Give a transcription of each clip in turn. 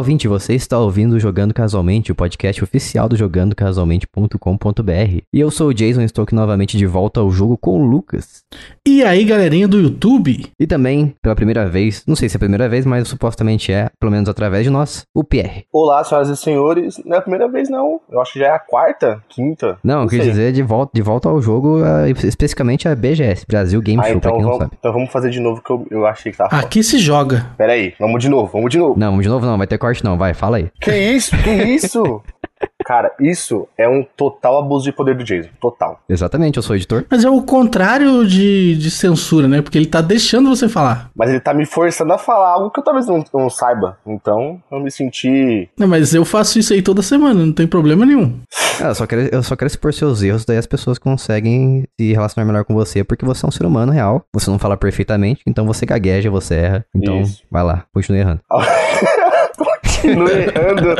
ouvinte, você está ouvindo o Jogando Casualmente, o podcast oficial do jogandocasualmente.com.br. E eu sou o Jason, estou aqui novamente de volta ao jogo com o Lucas. E aí, galerinha do YouTube? E também, pela primeira vez, não sei se é a primeira vez, mas supostamente é, pelo menos através de nós, o Pierre. Olá, senhoras e senhores. Não é a primeira vez, não. Eu acho que já é a quarta, quinta. Não, eu quis sei. dizer de volta, de volta ao jogo, a- especificamente a BGS, Brasil Game Ah, Show, pra então quem não vamos, sabe. então vamos fazer de novo que eu, eu achei que tava fora. Aqui se joga. Pera aí, vamos de novo, vamos de novo. Não, de novo não, vai ter corte não, vai, fala aí. Que isso? Que isso? Cara, isso é um total abuso de poder do Jason. Total. Exatamente, eu sou editor. Mas é o contrário de, de censura, né? Porque ele tá deixando você falar. Mas ele tá me forçando a falar algo que eu talvez não, não saiba. Então, eu me senti. Não, mas eu faço isso aí toda semana, não tem problema nenhum. Ah, eu, só quero, eu só quero expor seus erros, daí as pessoas conseguem se relacionar melhor com você, porque você é um ser humano real, você não fala perfeitamente, então você gagueja, você erra. Então, Isso. vai lá, continue errando. Continue errando.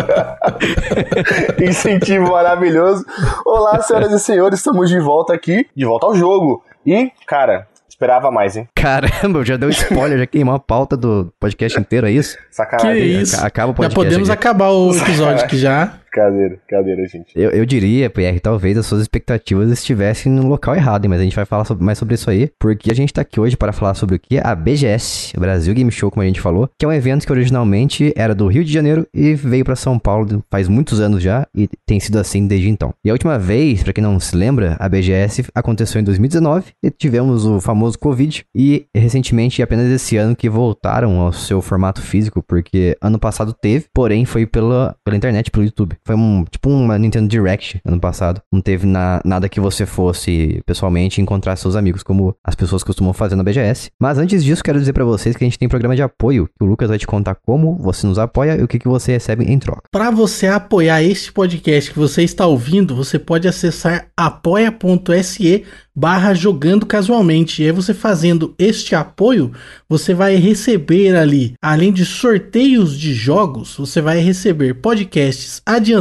Incentivo maravilhoso. Olá, senhoras e senhores, estamos de volta aqui, de volta ao jogo. E, cara, esperava mais, hein? Caramba, já deu spoiler, já queimou a pauta do podcast inteiro, é isso? Que Sacanagem. isso. Aca- acaba o Já podcast podemos aqui. acabar o episódio aqui já. Cadeira, cadeira, gente. Eu, eu diria, PR, talvez as suas expectativas estivessem no local errado, mas a gente vai falar sobre- mais sobre isso aí, porque a gente tá aqui hoje para falar sobre o que? A BGS, Brasil Game Show, como a gente falou, que é um evento que originalmente era do Rio de Janeiro e veio para São Paulo faz muitos anos já e tem sido assim desde então. E a última vez, para quem não se lembra, a BGS aconteceu em 2019 e tivemos o famoso Covid e recentemente apenas esse ano que voltaram ao seu formato físico, porque ano passado teve, porém foi pela, pela internet, pelo YouTube. Foi um tipo uma Nintendo Direct ano passado. Não teve na- nada que você fosse pessoalmente encontrar seus amigos, como as pessoas costumam fazer na BGS. Mas antes disso, quero dizer pra vocês que a gente tem programa de apoio, que o Lucas vai te contar como você nos apoia e o que, que você recebe em troca. Para você apoiar este podcast que você está ouvindo, você pode acessar apoia.se barra jogando casualmente. E aí você fazendo este apoio, você vai receber ali, além de sorteios de jogos, você vai receber podcasts adiantados,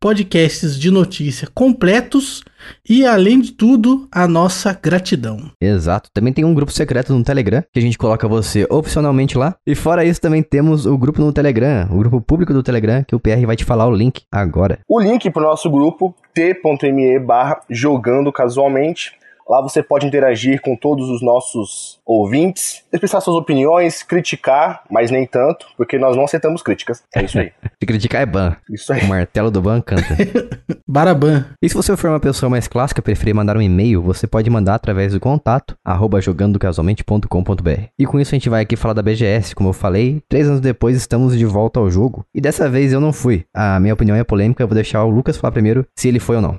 podcasts de notícia completos e, além de tudo, a nossa gratidão. Exato. Também tem um grupo secreto no Telegram, que a gente coloca você opcionalmente lá. E fora isso, também temos o grupo no Telegram, o grupo público do Telegram, que o PR vai te falar o link agora. O link pro nosso grupo, t.me barra jogando casualmente. Lá você pode interagir com todos os nossos ouvintes, expressar suas opiniões, criticar, mas nem tanto, porque nós não aceitamos críticas. É isso aí. Se criticar é ban. Isso aí. O martelo do ban canta. Baraban. E se você for uma pessoa mais clássica, preferir mandar um e-mail, você pode mandar através do contato, arroba jogandocasualmente.com.br. E com isso a gente vai aqui falar da BGS, como eu falei. Três anos depois estamos de volta ao jogo. E dessa vez eu não fui. A minha opinião é polêmica, eu vou deixar o Lucas falar primeiro se ele foi ou não.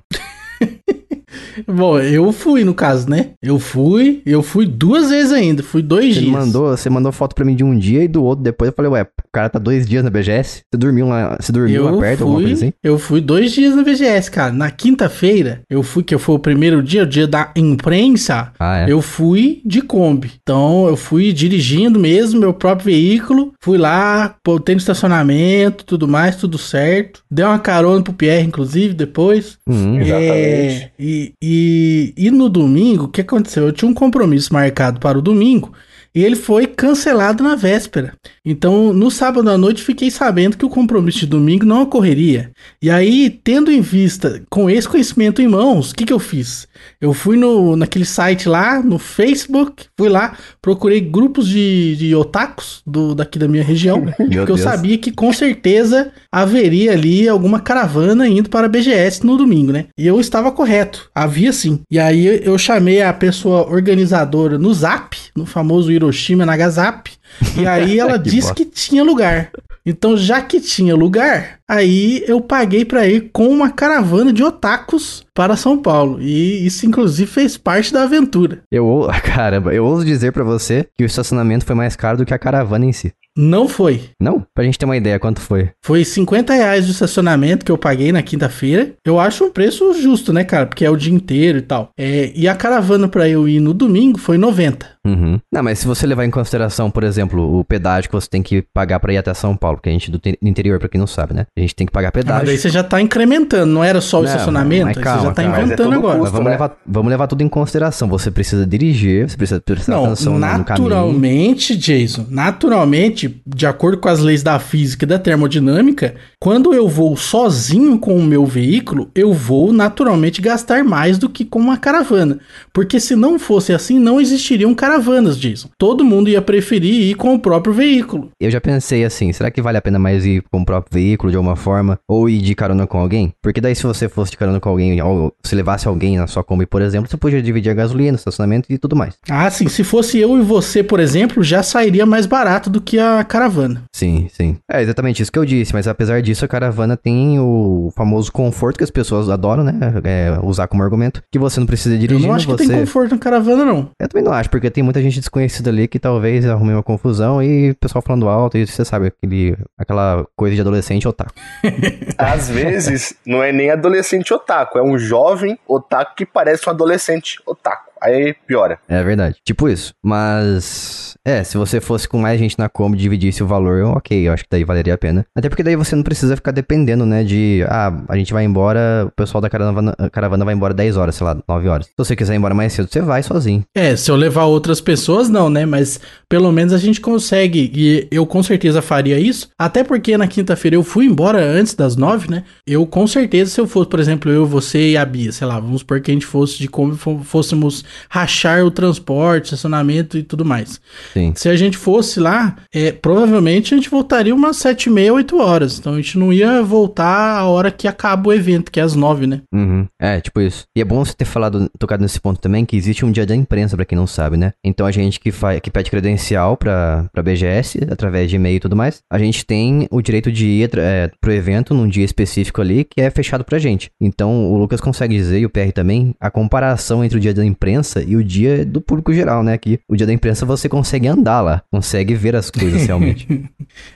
Bom, eu fui no caso, né? Eu fui, eu fui duas vezes ainda, fui dois Você dias. mandou, você mandou foto pra mim de um dia e do outro depois. Eu falei, ué, o cara tá dois dias na BGS? Você dormiu lá, você dormiu lá Eu perto, alguma fui, coisa assim? eu fui dois dias na BGS, cara. Na quinta-feira, eu fui, que foi o primeiro dia, o dia da imprensa. Ah, é. Eu fui de Kombi. Então, eu fui dirigindo mesmo, meu próprio veículo. Fui lá, botei no estacionamento, tudo mais, tudo certo. Dei uma carona pro Pierre, inclusive, depois. Hum, Exatamente. É, e, e, e no domingo, o que aconteceu? Eu tinha um compromisso marcado para o domingo e ele foi cancelado na véspera. Então, no sábado à noite, fiquei sabendo que o compromisso de domingo não ocorreria. E aí, tendo em vista, com esse conhecimento em mãos, o que, que eu fiz? Eu fui no, naquele site lá, no Facebook, fui lá, procurei grupos de, de otakus do, daqui da minha região, porque eu sabia que com certeza haveria ali alguma caravana indo para a BGS no domingo, né? E eu estava correto, havia sim. E aí eu chamei a pessoa organizadora no Zap, no famoso Hiroshima Nagasap, e aí ela Que disse bosta. que tinha lugar. Então, já que tinha lugar, aí eu paguei para ir com uma caravana de otakus para São Paulo. E isso, inclusive, fez parte da aventura. Eu, caramba, eu ouso dizer pra você que o estacionamento foi mais caro do que a caravana em si. Não foi. Não? Pra gente ter uma ideia quanto foi. Foi 50 reais de estacionamento que eu paguei na quinta-feira. Eu acho um preço justo, né, cara? Porque é o dia inteiro e tal. É, e a caravana pra eu ir no domingo foi 90. Uhum. Não, mas se você levar em consideração, por exemplo, o pedágio que você tem que pagar pra ir até São Paulo, porque a gente é do te- interior, pra quem não sabe, né? A gente tem que pagar Mas pedágio. daí você já tá incrementando, não era só o Não, estacionamento? mas Aí calma, você já tá calma. Mas é inventando tudo agora. Mas custo, vamos, né? levar, vamos levar tudo em consideração. Você precisa dirigir, você precisa prestar Não, atenção no- no caminho. naturalmente, Jason, naturalmente, de acordo com as leis da física e da termodinâmica, quando eu vou sozinho com o meu veículo, eu vou naturalmente gastar mais do que com uma caravana. Porque se não fosse assim, não existiriam caravanas, Jason. Todo mundo ia preferir ir com o próprio veículo. Eu já pensei assim, será que vale a pena mais ir com o próprio veículo de alguma forma? Ou ir de carona com alguém? Porque daí se você fosse de carona com alguém, ou se levasse alguém na sua Kombi, por exemplo, você podia dividir a gasolina, estacionamento e tudo mais. Ah, sim, se fosse eu e você, por exemplo, já sairia mais barato do que a caravana. Sim, sim. É exatamente isso que eu disse, mas apesar disso, a caravana tem o famoso conforto que as pessoas adoram, né? É, usar como argumento, que você não precisa Eu dirigir, não acho que você... tem conforto na caravana, não. Eu também não acho, porque tem muita gente desconhecida ali que talvez arrume uma confusão e o pessoal falando alto, e você sabe, aquele, aquela coisa de adolescente otaku. Às vezes, não é nem adolescente otaku, é um jovem otaku que parece um adolescente otaku. Aí piora. É verdade. Tipo isso. Mas. É, se você fosse com mais gente na Kombi e dividisse o valor, eu- ok, eu acho que daí valeria a pena. Até porque daí você não precisa ficar dependendo, né? De. Ah, a gente vai embora, o pessoal da caravana, caravana vai embora 10 horas, sei lá, 9 horas. Se você quiser ir embora mais cedo, você vai sozinho. É, se eu levar outras pessoas, não, né? Mas pelo menos a gente consegue. E eu com certeza faria isso. Até porque na quinta-feira eu fui embora antes das nove, né? Eu com certeza, se eu fosse, por exemplo, eu, você e a Bia, sei lá, vamos supor que a gente fosse de como fô- fôssemos rachar o transporte, estacionamento e tudo mais. Sim. Se a gente fosse lá, é, provavelmente a gente voltaria umas sete e meia, oito horas. Então a gente não ia voltar a hora que acaba o evento, que é às nove, né? Uhum. É, tipo isso. E é bom você ter falado, tocado nesse ponto também, que existe um dia da imprensa, pra quem não sabe, né? Então a gente que, faz, que pede credencial pra, pra BGS, através de e-mail e tudo mais, a gente tem o direito de ir é, pro evento num dia específico ali, que é fechado pra gente. Então o Lucas consegue dizer, e o PR também, a comparação entre o dia da imprensa e o dia do público geral, né? Que o dia da imprensa você consegue andar lá, consegue ver as coisas realmente.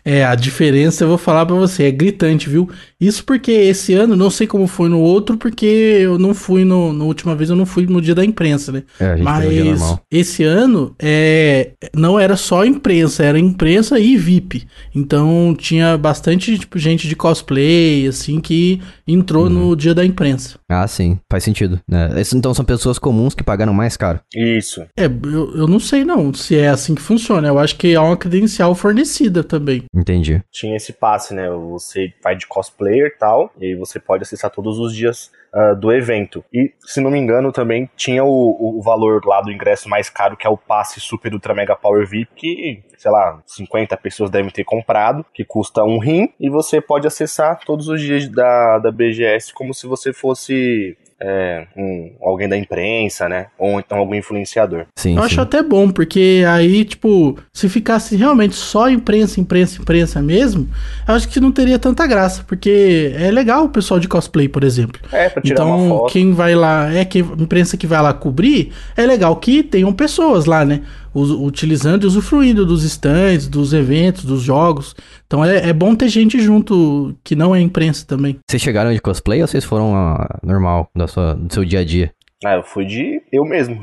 É, a diferença eu vou falar pra você, é gritante, viu? Isso porque esse ano, não sei como foi no outro, porque eu não fui no, na última vez, eu não fui no dia da imprensa, né? É, a gente foi no dia Mas esse ano é, não era só imprensa, era imprensa e VIP. Então tinha bastante tipo, gente de cosplay, assim, que entrou Uhum. no dia da imprensa. Ah, sim, faz sentido. Né? Então são pessoas comuns que pagaram mais caro. Isso. É, eu, eu não sei não se é assim que funciona. Eu acho que é uma credencial fornecida também. Entendi. Tinha esse passe, né? Você vai de cosplayer e tal, e aí você pode acessar todos os dias ah, do evento. E, se não me engano, também tinha o, o valor lá do ingresso mais caro, que é o passe Super Ultra Mega Power VIP, que, sei lá, 50 pessoas devem ter comprado, que custa um rim, e você pode acessar todos os dias da, da BGS como se você fosse é, um, alguém da imprensa, né? Ou então algum influenciador. Sim, Eu sim. acho até bom, porque aí, tipo, se ficasse realmente só imprensa, imprensa, imprensa mesmo, eu acho que não teria tanta graça, porque é legal o pessoal de cosplay, por exemplo. É, pra tirar então, uma foto. quem vai lá, é que imprensa que vai lá cobrir, é legal que tenham pessoas lá, né? Utilizando e usufruindo dos stands, dos eventos, dos jogos. Então é, é bom ter gente junto que não é imprensa também. Vocês chegaram de cosplay ou vocês foram ah, normal, da sua, do seu dia a dia? Ah, eu fui de eu mesmo.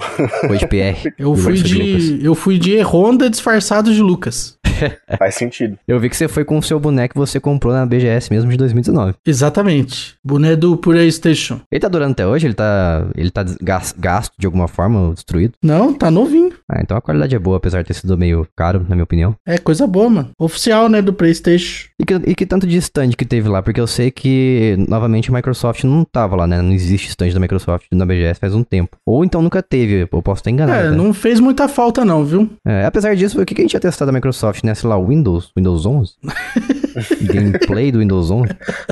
Foi de PR? Eu fui Lucas. de. Eu fui de Honda disfarçado de Lucas. Faz sentido. Eu vi que você foi com o seu boneco que você comprou na BGS mesmo de 2019. Exatamente. Boné do PlayStation. Ele tá durando até hoje? Ele tá, ele tá gas- gasto de alguma forma, ou destruído? Não, tá novinho. Ah, então a qualidade é boa, apesar de ter sido meio caro, na minha opinião. É coisa boa, mano. Oficial, né, do PlayStation. E que, e que tanto de stand que teve lá? Porque eu sei que, novamente, a Microsoft não tava lá, né? Não existe stand da Microsoft na BGS faz um tempo. Ou então nunca teve, eu posso estar enganado. É, né? não fez muita falta, não, viu? É, apesar disso, o que que a gente ia testar da Microsoft, né? Sei lá, Windows? Windows 11? Gameplay do Windows 11?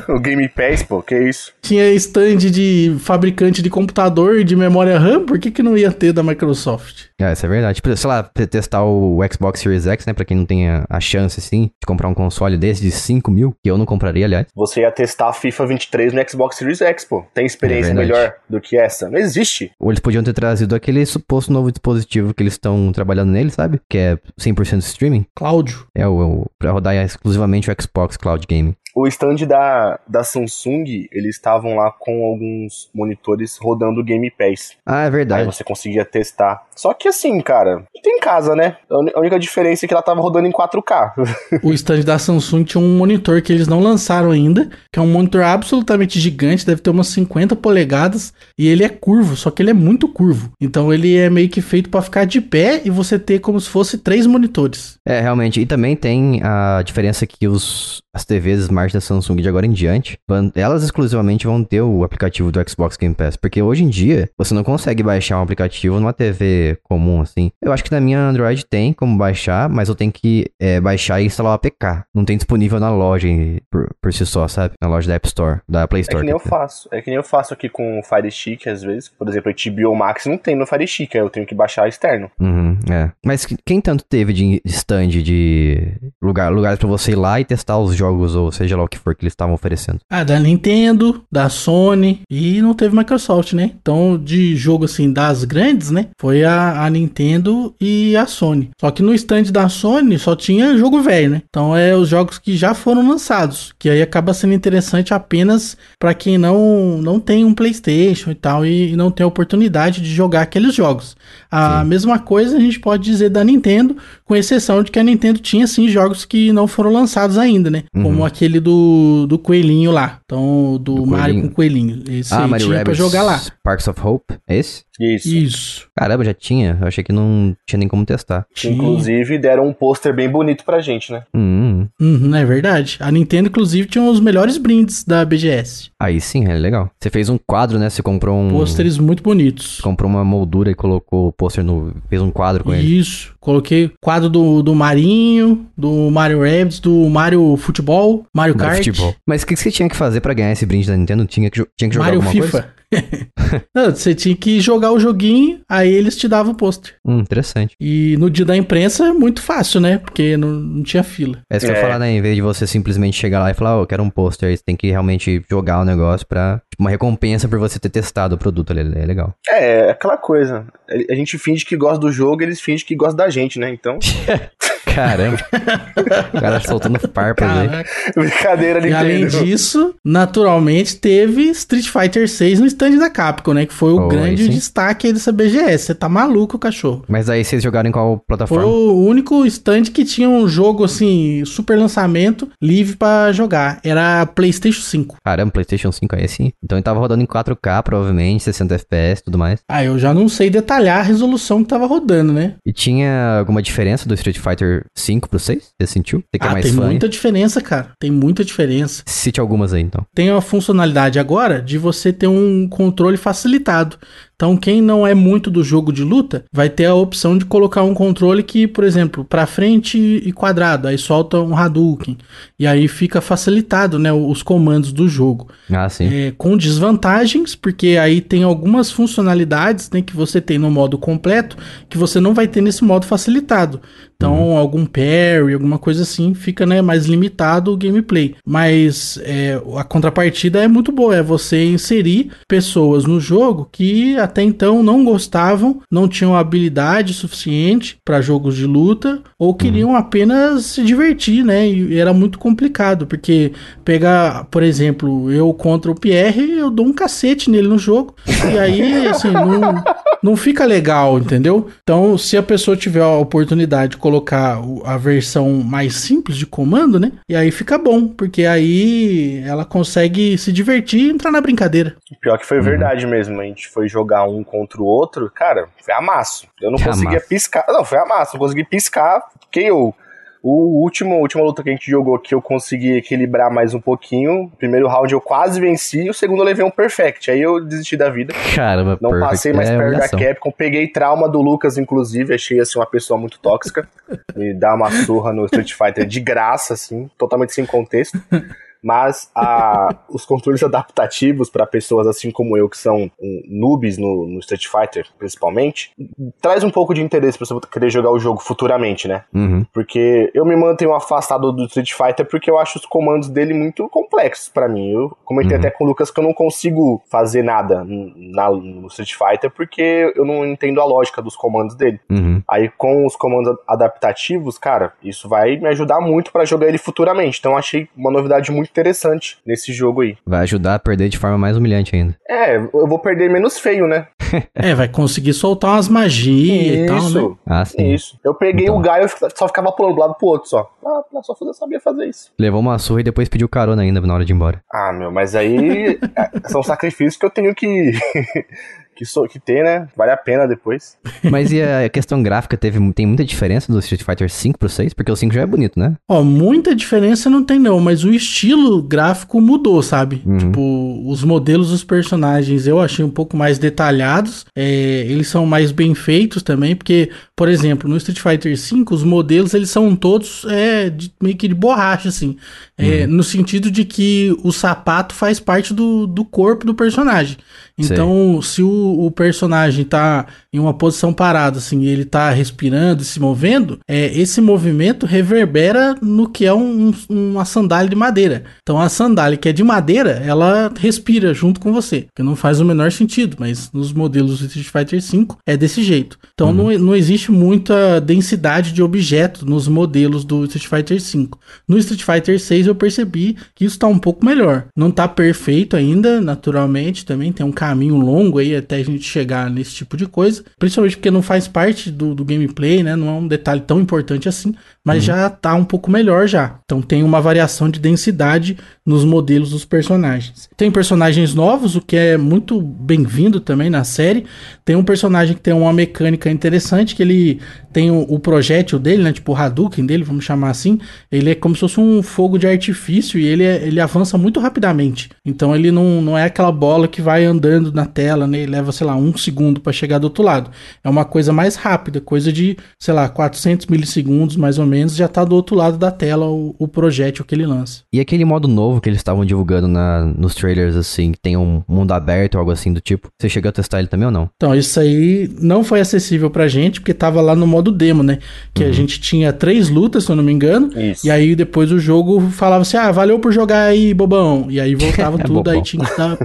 O Game Pass, pô, que isso? Tinha stand de fabricante de computador e de memória RAM, por que, que não ia ter da Microsoft? É, isso é verdade. Tipo, sei lá, te- testar o Xbox Series X, né? Pra quem não tem a, a chance, assim, de comprar um console desse de 5 mil, que eu não compraria, aliás. Você ia testar a FIFA 23 no Xbox Series X, pô. Tem experiência É melhor do que essa? Não existe. Ou eles podiam ter trazido aquele suposto novo dispositivo que eles estão trabalhando nele, sabe? Que é 100% streaming. Cláudio. É o, o pra rodar exclusivamente o Xbox Cloud Gaming. O stand da, da Samsung, eles estavam lá com alguns monitores rodando o Game Pass. Ah, é Aí verdade. você conseguia testar. Só que assim, cara, não tem em casa, né? A única diferença é que ela tava rodando em 4K. o stand da Samsung tinha um monitor que eles não lançaram ainda, que é um monitor absolutamente gigante, deve ter umas 50 polegadas, e ele é curvo, só que ele é muito curvo. Então ele é meio que feito para ficar de pé e você ter como se fosse três monitores. É, realmente. E também tem a diferença que os, as TVs Smart da Samsung de agora em diante, elas exclusivamente vão ter o aplicativo do Xbox Game Pass. Porque hoje em dia, você não consegue baixar um aplicativo numa TV comum, assim. Eu acho que na minha Android tem como baixar, mas eu tenho que é, baixar e instalar o APK. Não tem disponível na loja por, por si só, sabe? Na loja da App Store, da Play Store. É que nem eu faço. É que nem eu faço aqui com o Fire Stick, às vezes. Por exemplo, o HBO Max não tem no Fire Stick, eu tenho que baixar externo. Uhum, é. Mas quem tanto teve de stand de lugar, lugares para você ir lá e testar os jogos, ou seja lá o que for que eles estavam oferecendo? Ah, da Nintendo, da Sony e não teve Microsoft, né? Então, de jogo assim, das grandes, né? Foi a, a Nintendo e a Sony. Só que no stand da Sony só tinha jogo velho, né? Então é os jogos que já foram lançados, que aí acaba sendo interessante apenas para quem não não tem um PlayStation e tal e, e, não tem a oportunidade de jogar aqueles jogos. A Sim. mesma coisa a gente pode dizer da Nintendo, com exceção de que a Nintendo tinha sim jogos que não foram lançados ainda, né? Uhum. Como aquele do, do coelhinho lá. Então, do, do Mario coelhinho. com coelhinho. Esse ah, Mario tinha Rabbids pra jogar lá. Parks of Hope, é esse? Isso. Isso. Caramba, já tinha. Eu achei que não tinha nem como testar. Tinha. Inclusive, deram um pôster bem bonito pra gente, né? Hum. Uhum, é verdade. A Nintendo, inclusive, tinha os melhores brindes da BGS. Aí sim, é legal. Você fez um quadro, né? Você comprou um. Pôsteres muito bonitos. Comprou uma moldura e colocou o pôster no. Fez um quadro com Isso. ele. Isso. Coloquei quadro do, do Marinho, do Mario Rabbids, do Mario Futebol, Mario Kart. Futebol. Mas o que você tinha que fazer para ganhar esse brinde da Nintendo? Tinha que, tinha que jogar Mario alguma FIFA. coisa? não, você tinha que jogar o joguinho, aí eles te davam o pôster. Hum, interessante. E no dia da imprensa é muito fácil, né? Porque não, não tinha fila. É isso que é. eu ia falar, né? Em vez de você simplesmente chegar lá e falar, oh, eu quero um pôster, aí você tem que realmente jogar o negócio pra. Tipo, uma recompensa por você ter testado o produto ali. É legal. É, é aquela coisa. A gente finge que gosta do jogo, eles fingem que gosta da gente, né? Então. Caramba. o cara soltando farpas aí. Brincadeira, Nintendo. E além disso, naturalmente, teve Street Fighter 6 no stand da Capcom, né? Que foi o oh, grande destaque aí dessa BGS. Você tá maluco, cachorro. Mas aí vocês jogaram em qual plataforma? Foi o único stand que tinha um jogo, assim, super lançamento, livre para jogar. Era PlayStation 5. Caramba, PlayStation 5 aí sim. Então ele tava rodando em 4K, provavelmente, 60 FPS e tudo mais. Ah, eu já não sei detalhar a resolução que tava rodando, né? E tinha alguma diferença do Street Fighter 5 pro 6? Você sentiu? Você que é ah, é mais tem fã, muita hein? diferença, cara. Tem muita diferença. Cite algumas aí, então. Tem a funcionalidade agora de você ter um controle facilitado. Então, quem não é muito do jogo de luta, vai ter a opção de colocar um controle que, por exemplo, para frente e quadrado, aí solta um Hadouken. E aí fica facilitado, né, os comandos do jogo. Ah, sim. É, com desvantagens, porque aí tem algumas funcionalidades, né, que você tem no modo completo, que você não vai ter nesse modo facilitado. Então, uhum. algum parry, alguma coisa assim, fica né, mais limitado o gameplay. Mas é, a contrapartida é muito boa, é você inserir pessoas no jogo que até então não gostavam, não tinham habilidade suficiente para jogos de luta ou queriam uhum. apenas se divertir, né? E era muito complicado, porque pegar, por exemplo, eu contra o Pierre, eu dou um cacete nele no jogo, e aí, assim, não, não fica legal, entendeu? Então, se a pessoa tiver a oportunidade de colocar a versão mais simples de comando, né? E aí fica bom, porque aí ela consegue se divertir e entrar na brincadeira. Pior que foi uhum. verdade mesmo, a gente foi jogar um contra o outro, cara, foi amasso. Eu não foi conseguia amasso. piscar. Não, foi amasso, não consegui piscar, porque eu o último, a última luta que a gente jogou que eu consegui equilibrar mais um pouquinho. Primeiro round eu quase venci, o segundo eu levei um perfect. Aí eu desisti da vida. Caramba, Não passei mais é perto da Capcom. Peguei trauma do Lucas, inclusive. Achei assim uma pessoa muito tóxica. Me dá uma surra no Street Fighter de graça, assim, totalmente sem contexto mas a, os controles adaptativos para pessoas assim como eu, que são um, noobs no, no, Street Fighter, principalmente, traz um pouco de interesse para você querer jogar o jogo futuramente, né? Uhum. Porque eu me mantenho afastado do Street Fighter porque eu acho os comandos dele muito complexos para mim. Eu comentei uhum. até com o Lucas que eu não consigo fazer nada na, no Street Fighter porque eu não entendo a lógica dos comandos dele. Uhum. Aí com os comandos adaptativos, cara, isso vai me ajudar muito para jogar ele futuramente. Então achei uma novidade muito interessante nesse jogo aí. Vai ajudar a perder de forma mais humilhante ainda. É, eu vou perder menos feio, né? É, vai conseguir soltar umas magias e tal, né? Isso, Ah, sim. isso. Eu peguei Então. o Gaio e só ficava pulando do lado pro outro só. Ah, só fazer- sabia fazer isso. Levou uma surra e depois pediu carona ainda na hora de ir embora. Ah, meu, mas aí é, são sacrifícios que eu tenho que, que, so- que ter, né? Vale a pena depois. Mas e a questão gráfica teve, tem muita diferença do Street Fighter 5 pro 6? Porque o 5 já é bonito, né? Ó, muita diferença não tem não, mas o estilo gráfico mudou, sabe? Uhum. Tipo, os modelos dos personagens eu achei um pouco mais detalhados, é, eles são mais bem feitos também, porque, por exemplo, no Street Fighter V, os modelos eles são todos é, de- meio que de borracha, assim, É, no sentido de que o sapato faz parte do, do corpo do personagem. Então, se o, o personagem tá em uma posição parada, assim, e ele tá respirando e se movendo, é, esse movimento reverbera no que é um- um- uma sandália de madeira. Então, a sandália que é de madeira, ela respira junto com você, que não faz o menor sentido, mas nos modelos do Street Fighter V é desse jeito. Então, não, não existe muita densidade de objeto nos modelos do Street Fighter V. No Street Fighter 6 eu percebi que isso tá um pouco melhor. Não tá perfeito ainda, naturalmente, também tem um caminho longo aí até a gente chegar nesse tipo de coisa. Principalmente porque não faz parte do, do gameplay, né? Não é um detalhe tão importante assim, mas já tá um pouco melhor já. Então tem uma variação de densidade nos modelos dos personagens. Tem personagens novos, o que é muito bem-vindo também na série. Tem um personagem que tem uma mecânica interessante, que ele tem o, o projétil dele, né? Tipo o Hadouken dele, vamos chamar assim. Ele é como se fosse um fogo de artifício e ele, é- ele avança muito rapidamente. Então ele não, não é aquela bola que vai andando na tela, né? E leva, sei lá, um segundo para chegar do outro lado. É uma coisa mais rápida, coisa de, sei lá, 400 milissegundos mais ou menos, já tá do outro lado da tela o, o projétil que ele lança. E aquele modo novo que eles estavam divulgando na, nos trailers, assim, que tem um mundo aberto ou algo assim do tipo. Você chegou a testar ele também ou não? Então, isso aí não foi acessível pra gente, porque tava lá no modo demo, né? Que a gente tinha três lutas, se eu não me engano. Isso. E aí depois o jogo falava assim: ah, valeu por jogar aí, bobão. E aí voltava tudo, Bobão. aí tinha que dar,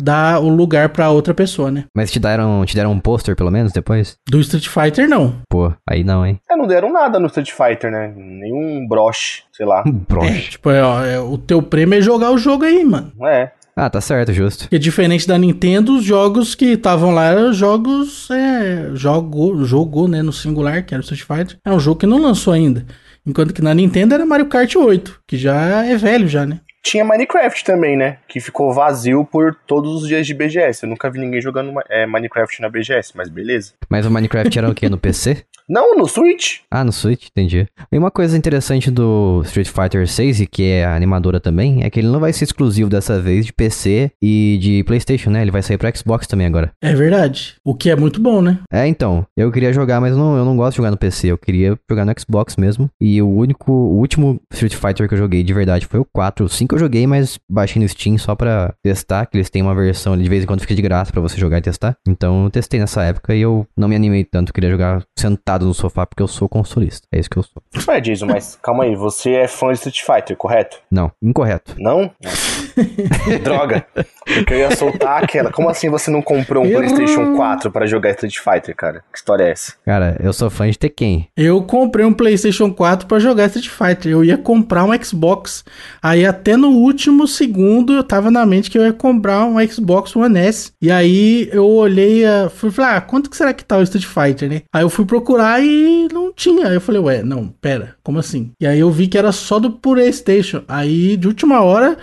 dar o lugar pra outra pessoa, né? Mas te deram, te deram um pôster pelo menos depois? Do Street Fighter, não. Pô, aí não, hein? É, não deram nada no Street Fighter, né? Nenhum broche, sei lá. É, Broche. tipo, é, ó, é, o teu prêmio é jogar o jogo aí, mano. É. Ah, tá certo, justo. Porque diferente da Nintendo, os jogos que estavam lá eram jogos. É, jogo, jogou, né? No singular, que era o Street Fighter. É um jogo que não lançou ainda. Enquanto que na Nintendo era Mario Kart 8, que já é velho já, né? Tinha Minecraft também, né? Que ficou vazio por todos os dias de BGS. Eu nunca vi ninguém jogando é, Minecraft na BGS, mas beleza. Mas o Minecraft era o quê? No PC? Não, no Switch. Ah, no Switch, entendi. E uma coisa interessante do Street Fighter 6, e que é a animadora também, é que ele não vai ser exclusivo dessa vez de PC e de PlayStation, né? Ele vai sair pra Xbox também agora. É verdade. O que é muito bom, né? É, então, eu queria jogar, mas não, eu não gosto de jogar no PC, eu queria jogar no Xbox mesmo. E o único, o último Street Fighter que eu joguei de verdade foi o 4. O 5 eu joguei, mas baixei no Steam só pra testar, que eles têm uma versão ali de vez em quando fica de graça pra você jogar e testar. Então eu testei nessa época e eu não me animei tanto, eu queria jogar sentado no sofá porque eu sou consolista. É isso que eu sou. Ué, Jason, mas calma aí. Você é fã de Street Fighter, correto? Não, incorreto. Não? Droga. Porque eu ia soltar aquela. Como assim você não comprou um Errou. PlayStation 4 pra jogar Street Fighter, cara? Que história é essa? Cara, eu sou fã de Tekken. Eu comprei um PlayStation 4 pra jogar Street Fighter. Eu ia comprar um Xbox. Aí até no último segundo eu tava na mente que eu ia comprar um Xbox One S. E aí eu olhei, a... fui falar, ah, quanto que será que tá o Street Fighter, né? Aí eu fui procurar e não tinha. Aí eu falei, ué, não, pera, como assim? E aí eu vi que era só do PlayStation. Aí de última hora,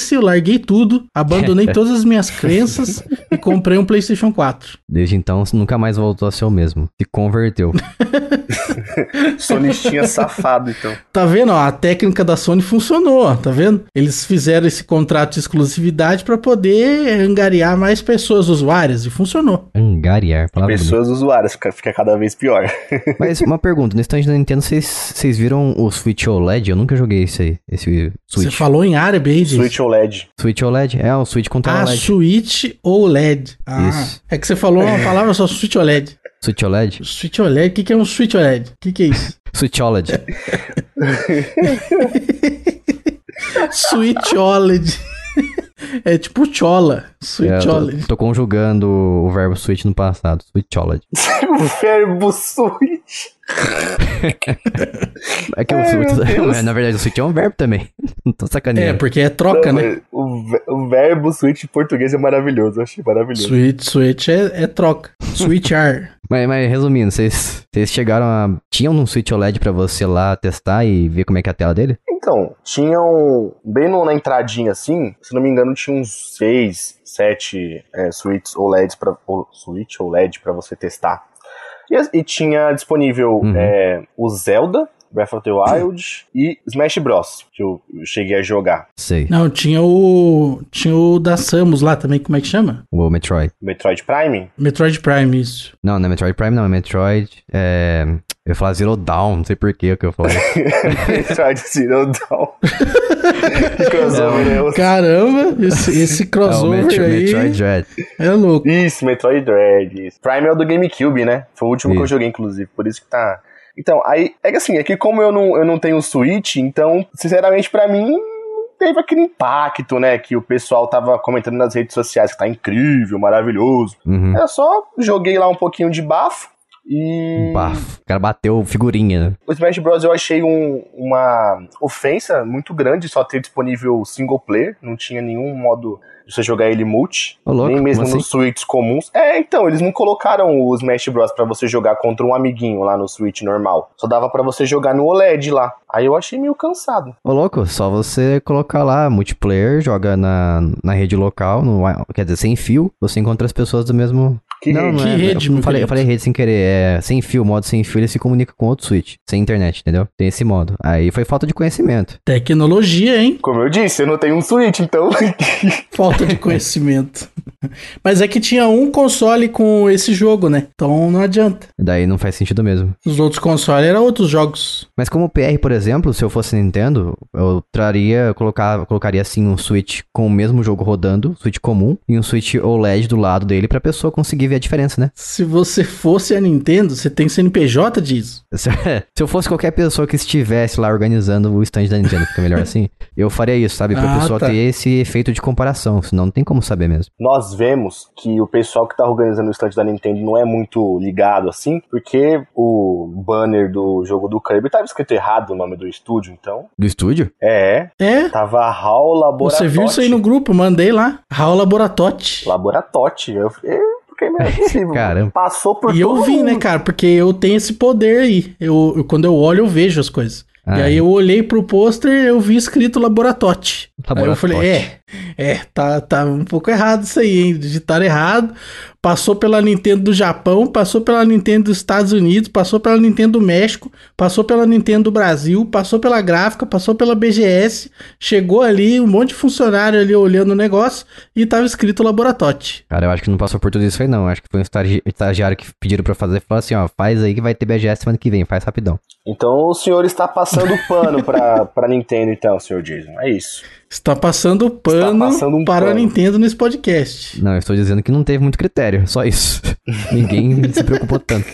dane-se, eu larguei tudo, abandonei todas as minhas crenças e comprei um PlayStation 4. Desde então, nunca mais voltou a ser o mesmo. Se converteu. Sonistinha safado, então. Tá vendo? Ó, a técnica da Sony funcionou, ó, tá vendo? Eles fizeram esse contrato de exclusividade pra poder angariar mais pessoas usuárias e funcionou. Angariar, palavra bonita. Pessoas usuárias, fica, fica cada vez pior. Mas uma pergunta, no stand da Nintendo, vocês vocês viram o Switch OLED? Eu nunca joguei esse aí, esse Você Switch. falou em árabe aí? Switch OLED. Switch OLED? É, o Switch contra Ah, OLED. Switch OLED. Ah, Isso. é que você falou uma palavra só, Switch OLED. Switch OLED? Switch OLED, o que, que é um Switch OLED? O que, que é isso? Switch OLED. Switch OLED. É tipo chola. É, Switch eu OLED. tô, tô conjugando o verbo Switch no passado. Switch OLED. o verbo Switch. É que o Switch, Deus. na verdade, o Switch é um verbo também. Não tô É, sacaneando. porque é troca, Não, né? O, o verbo switch em português é maravilhoso, eu achei maravilhoso. Switch, switch é, é troca. Switchar. Mas, mas resumindo, vocês, chegaram a. Tinham um Switch OLED pra você lá testar e ver como é que é a tela dele? Então, tinham, bem no- na entradinha assim, se não me engano, tinha uns 6, 7 é, switches OLEDs pra, o- switch OLED pra você testar. E, e tinha disponível Uhum. é, o Zelda, Breath of the Wild e Smash Bros, que eu, cheguei a jogar. Sei. Não, tinha o. Tinha o da Samus lá também, como é que chama? O Metroid. Metroid Prime? Metroid Prime, isso. Não, não é Metroid Prime, não. É Metroid. É. Eu ia falar Zero Dawn, não sei por que que eu falei. Metroid Zero Dawn. Crossover? Eu- Caramba, esse, esse É o crossover Metro- aí Metroid Dread. é louco. Isso, Metroid Dread. Isso. Prime é o do GameCube, né? Foi o último que eu Isso. joguei, inclusive. Por isso que tá. Então, aí. É que assim, é que como eu não, eu não tenho Switch, então, sinceramente, pra mim. Teve aquele impacto, né? Que o pessoal tava comentando nas redes sociais que tá incrível, maravilhoso. Uhum. Eu só joguei lá um pouquinho de bafo e. Bafo. O cara bateu figurinha, né? O Smash Bros. eu achei um- uma ofensa muito grande só ter disponível single player. Não tinha nenhum modo você jogar ele multi. Louco, nem mesmo nos Switches comuns. É, então, eles não colocaram o Smash Bros. pra você jogar contra um amiguinho lá no Switch normal. Só dava pra você jogar no OLED lá. Aí eu achei meio cansado. Ô, louco, só você colocar lá multiplayer, joga na, na rede local, no, quer dizer, sem fio, você encontra as pessoas do mesmo. Que não, não Que é. rede, eu, meu falei, eu falei rede sem querer, é sem fio, modo sem fio, ele se comunica com outro Switch, sem internet, entendeu? Tem esse modo. Aí foi falta de conhecimento. Tecnologia, hein? Como eu disse, eu não tenho um Switch, então. Falta de conhecimento. Mas é que tinha um console com esse jogo, né? Então não adianta. Daí não faz sentido mesmo. Os outros consoles eram outros jogos. Mas como o PR, por exemplo, se eu fosse Nintendo, eu traria, colocar, colocaria assim um Switch com o mesmo jogo rodando, Switch comum, e um Switch OLED do lado dele pra pessoa conseguir ver a diferença, né? Se você fosse a Nintendo, você tem CNPJ disso. Se, se eu fosse qualquer pessoa que estivesse lá organizando o stand da Nintendo, fica melhor assim, eu faria isso, sabe? Pra Ah, pessoa tá. ter esse efeito de comparação, senão não tem como saber mesmo. Nós vemos que o pessoal que tá organizando o stand da Nintendo não é muito ligado assim, porque o banner do jogo do Kirby tava escrito errado o nome do estúdio, então. Do estúdio? É, É. tava HAL Laboratote. Você viu isso aí no grupo? Mandei lá. Raul Laboratote. Laboratote. Eu fiquei, porque não é possível. Caramba. Passou por E eu vi, mundo. né, cara? Porque eu tenho esse poder aí. Eu, eu- quando eu olho, eu vejo as coisas. E Ah, aí eu olhei pro pôster eu vi escrito Laboratote. Aí eu falei, é, é, tá, tá um pouco errado isso aí, hein? Digitaram errado. Passou pela Nintendo do Japão, passou pela Nintendo dos Estados Unidos, passou pela Nintendo do México, passou pela Nintendo do Brasil, passou pela gráfica, passou pela BGS, chegou ali, um monte de funcionário ali olhando o negócio e tava escrito Laboratote. Cara, eu acho que não passou por tudo isso aí, não. Acho que foi um estagi- estagiário que pediram pra fazer e falou assim, ó, faz aí que vai ter BGS semana que vem, faz rapidão. Então o senhor está passando pano pra, pra Nintendo, então, senhor Jason. É isso. Está passando pano passando um para a pano. Nintendo nesse podcast. Não, eu estou dizendo que não teve muito critério, só isso. Ninguém se preocupou tanto.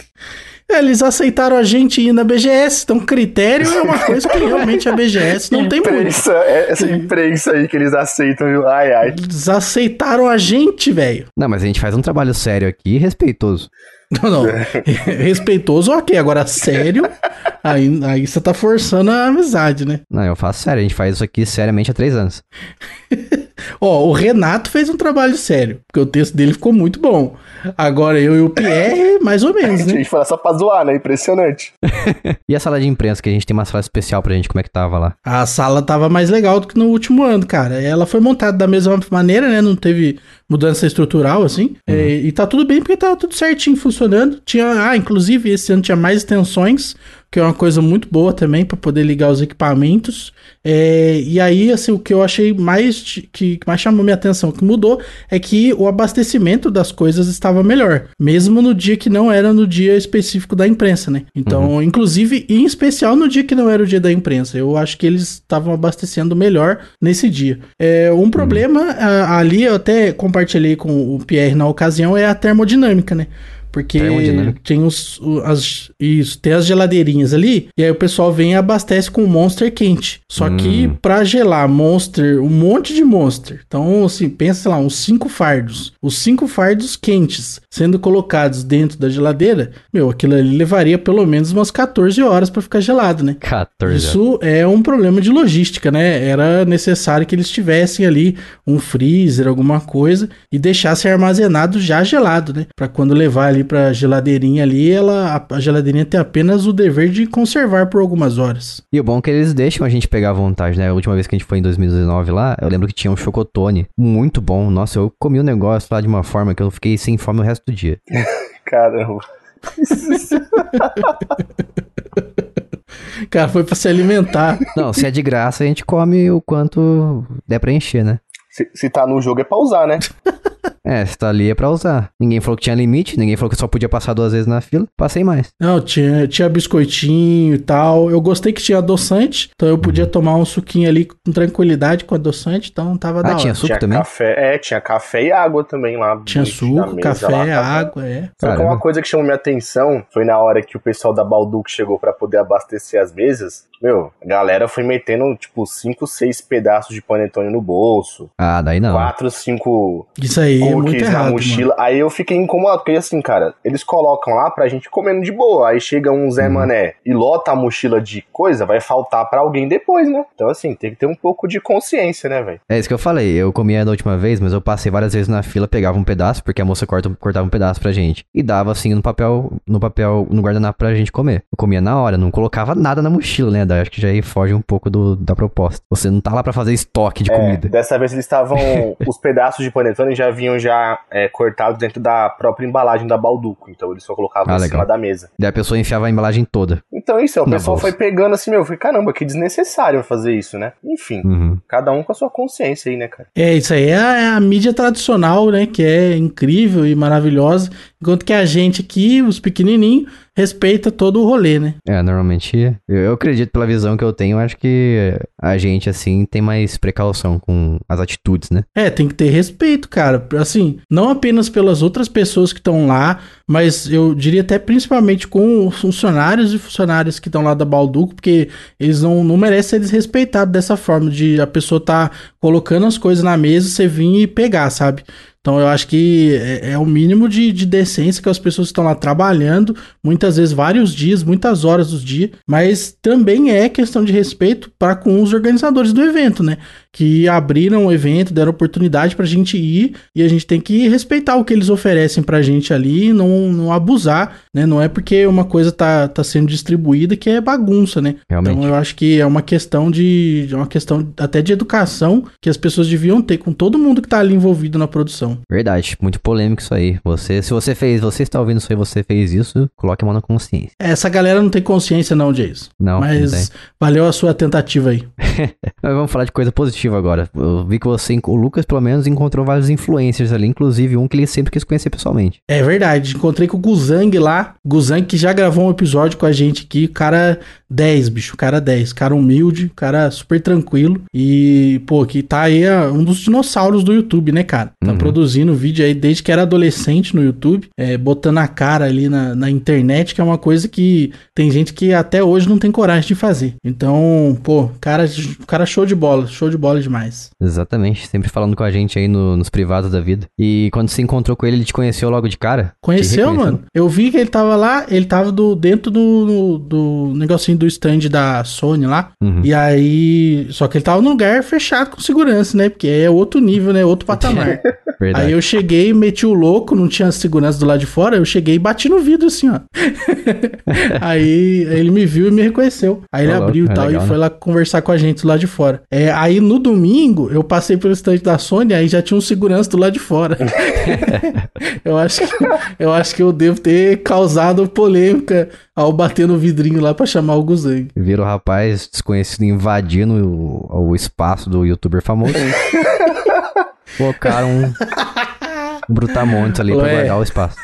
Eles aceitaram a gente ir na BGS, então critério é uma coisa que realmente a BGS não tem muito. imprensa, é- essa imprensa aí que eles aceitam, viu? Ai, ai. Eles aceitaram a gente, velho. Não, mas a gente faz um trabalho sério aqui e respeitoso. Não, não. Respeitoso, ok. Agora, sério, aí, aí você tá forçando a amizade, né? Não, eu faço sério, a gente faz isso aqui seriamente há três anos. Ó, o Renato fez um trabalho sério, porque o texto dele ficou muito bom. Agora, eu e o Pierre, mais ou menos, A né? gente fala só pra zoar, né? Impressionante. E a sala de imprensa, que a gente tem uma sala especial pra gente, como é que tava lá? A sala tava mais legal do que no último ano, cara. Ela foi montada da mesma maneira, né? Não teve mudança estrutural, assim. É, e tá tudo bem porque tá tudo certinho funcionando. Tinha, ah, inclusive esse ano tinha mais extensões, que é uma coisa muito boa também para poder ligar os equipamentos. É, e aí, assim, o que eu achei mais que, mais chamou minha atenção, que mudou, é que o abastecimento das coisas estava melhor, mesmo no dia que não era no dia específico da imprensa, né? Então, inclusive, em especial no dia que não era o dia da imprensa, eu acho que eles estavam abastecendo melhor nesse dia. É, um problema ah, ali, eu até compartilhei com o Pierre na ocasião, é a termodinâmica, né? Porque Termodinâmica. tem os, as, isso, tem as geladeirinhas ali, e aí o pessoal vem e abastece com Monster quente. Só que Hum. pra gelar Monster, um monte de Monster. Então, assim, pensa, sei lá, uns cinco fardos. Os cinco fardos quentes sendo colocados dentro da geladeira, meu, aquilo ali levaria pelo menos umas 14 horas pra ficar gelado, né? 14 Isso é um problema de logística, né? Era necessário que eles tivessem ali um freezer, alguma coisa, e deixassem armazenado já gelado, né? Pra quando levar ali pra geladeirinha ali, ela, a, a geladeirinha tem apenas o dever de conservar por algumas horas. E o bom é que eles deixam a gente pegar à vontade, né? A última vez que a gente foi em 2019 lá, eu lembro que tinha um chocotone muito bom. Nossa, eu comi o negócio lá de uma forma que eu fiquei sem fome o resto do dia. Caramba. Cara, foi pra se alimentar. Não, se é de graça, a gente come o quanto der pra encher, né? Se, se tá no jogo é pra usar, né? É, se tá ali é pra usar. Ninguém falou que tinha limite, ninguém falou que só podia passar duas vezes na fila. Passei mais. Não, tinha, tinha biscoitinho e tal. Eu gostei que tinha adoçante, então eu podia tomar um suquinho ali com tranquilidade com adoçante, então tava da Ah, hora. tinha suco tinha também? café, é, tinha café e água também lá. Tinha suco, mesa café, lá, tava- água, é. Só que uma coisa que chamou minha atenção foi na hora que o pessoal da Balduco chegou pra poder abastecer as mesas. Meu, a galera foi metendo, tipo, 5, 6 pedaços de panetone no bolso. Ah, daí não. 4, 5 Isso aí é muito cookies na errado, mochila. Aí eu fiquei incomodado, porque assim, cara, eles colocam lá pra gente comendo de boa. Aí chega um Zé Uhum. Mané e lota a mochila de coisa, vai faltar pra alguém depois, né? Então, assim, tem que ter um pouco de consciência, né, velho? É isso que eu falei. Eu comia da última vez, mas eu passei várias vezes na fila, pegava um pedaço, porque a moça corta, cortava um pedaço pra gente. E dava assim no papel, no papel, no guardanapo pra gente comer. Eu comia na hora, não colocava nada na mochila, né? Daí acho que já aí foge um pouco do, da proposta. Você não tá lá pra fazer estoque de É, comida. dessa vez eles estavam. os pedaços de panetone já vinham já é, cortados dentro da própria embalagem da Balduco. Então eles só colocavam Ah, em legal. cima da mesa. Daí a pessoa enfiava a embalagem toda. Então isso, o pessoal bolsa. foi pegando assim, meu, eu falei, caramba, que desnecessário fazer isso, né? Enfim, Uhum. cada um com a sua consciência aí, né, cara? É, isso aí é a, é a mídia tradicional, né? Que é incrível e maravilhosa. Enquanto que a gente aqui, os pequenininhos, respeita todo o rolê, né? É, normalmente, eu, eu acredito pela visão que eu tenho, eu acho que a gente, assim, tem mais precaução com as atitudes, né? É, tem que ter respeito, cara. Assim, não apenas pelas outras pessoas que estão lá, mas eu diria até principalmente com os funcionários e funcionárias que estão lá da Balduco, porque eles não, não merecem ser desrespeitados dessa forma, de a pessoa tá colocando as coisas na mesa, você vir e pegar, sabe? Então eu acho que é, é o mínimo de, de decência que as pessoas estão lá trabalhando, muitas vezes vários dias, muitas horas do dia, mas também é questão de respeito para com os organizadores do evento, né? Que abriram o evento, deram oportunidade pra gente ir e a gente tem que respeitar o que eles oferecem pra gente ali e não, não abusar, né? Não é porque uma coisa tá, tá sendo distribuída que é bagunça, né? Realmente. Então eu acho que é uma questão de. é uma questão até de educação que as pessoas deviam ter com todo mundo que tá ali envolvido na produção. Verdade, muito polêmico isso aí. Você, se você fez, você está ouvindo isso aí, você fez isso, coloque a mão na consciência. Essa galera não tem consciência, não, Jason. Não, não tem. Mas valeu a sua tentativa aí. Mas vamos falar de coisa positiva agora. Eu vi que você, o Lucas, pelo menos, encontrou vários influencers ali, inclusive um que ele sempre quis conhecer pessoalmente. É verdade. Encontrei com o Guzang lá. Guzang que já gravou um episódio com a gente aqui. Cara 10, bicho. Cara 10. Cara humilde. Cara super tranquilo. E, pô, que tá aí é, um dos dinossauros do YouTube, né, cara? Tá Uhum. produzindo vídeo aí desde que era adolescente no YouTube. É, botando a cara ali na, na internet, que é uma coisa que tem gente que até hoje não tem coragem de fazer. Então, pô, cara, cara show de bola. Show de bola demais. Exatamente, sempre falando com a gente aí no- nos privados da vida. E quando você encontrou com ele, ele te conheceu logo de cara? Conheceu, mano? Eu vi que ele tava lá, ele tava do, dentro do, do negocinho do stand da Sony lá. Uhum. E aí. Só que ele tava num lugar fechado com segurança, né? Porque é outro nível, né? Outro patamar. Verdade. Aí eu cheguei, meti o louco, não tinha segurança do lado de fora. Eu cheguei e bati no vidro assim, ó. aí ele me viu e me reconheceu. Aí ele abriu e é tal legal, e né? foi lá conversar com a gente do lado de fora. É, aí no domingo eu passei pelo stand da Sony, aí já tinha um segurança do lado de fora. eu, acho que, eu acho que eu devo ter causado polêmica ao bater no vidrinho lá pra chamar o Guzang. Vira o rapaz desconhecido invadindo o, o espaço do youtuber famoso. Colocaram um, um brutamontes ali pra Ué. guardar o espaço.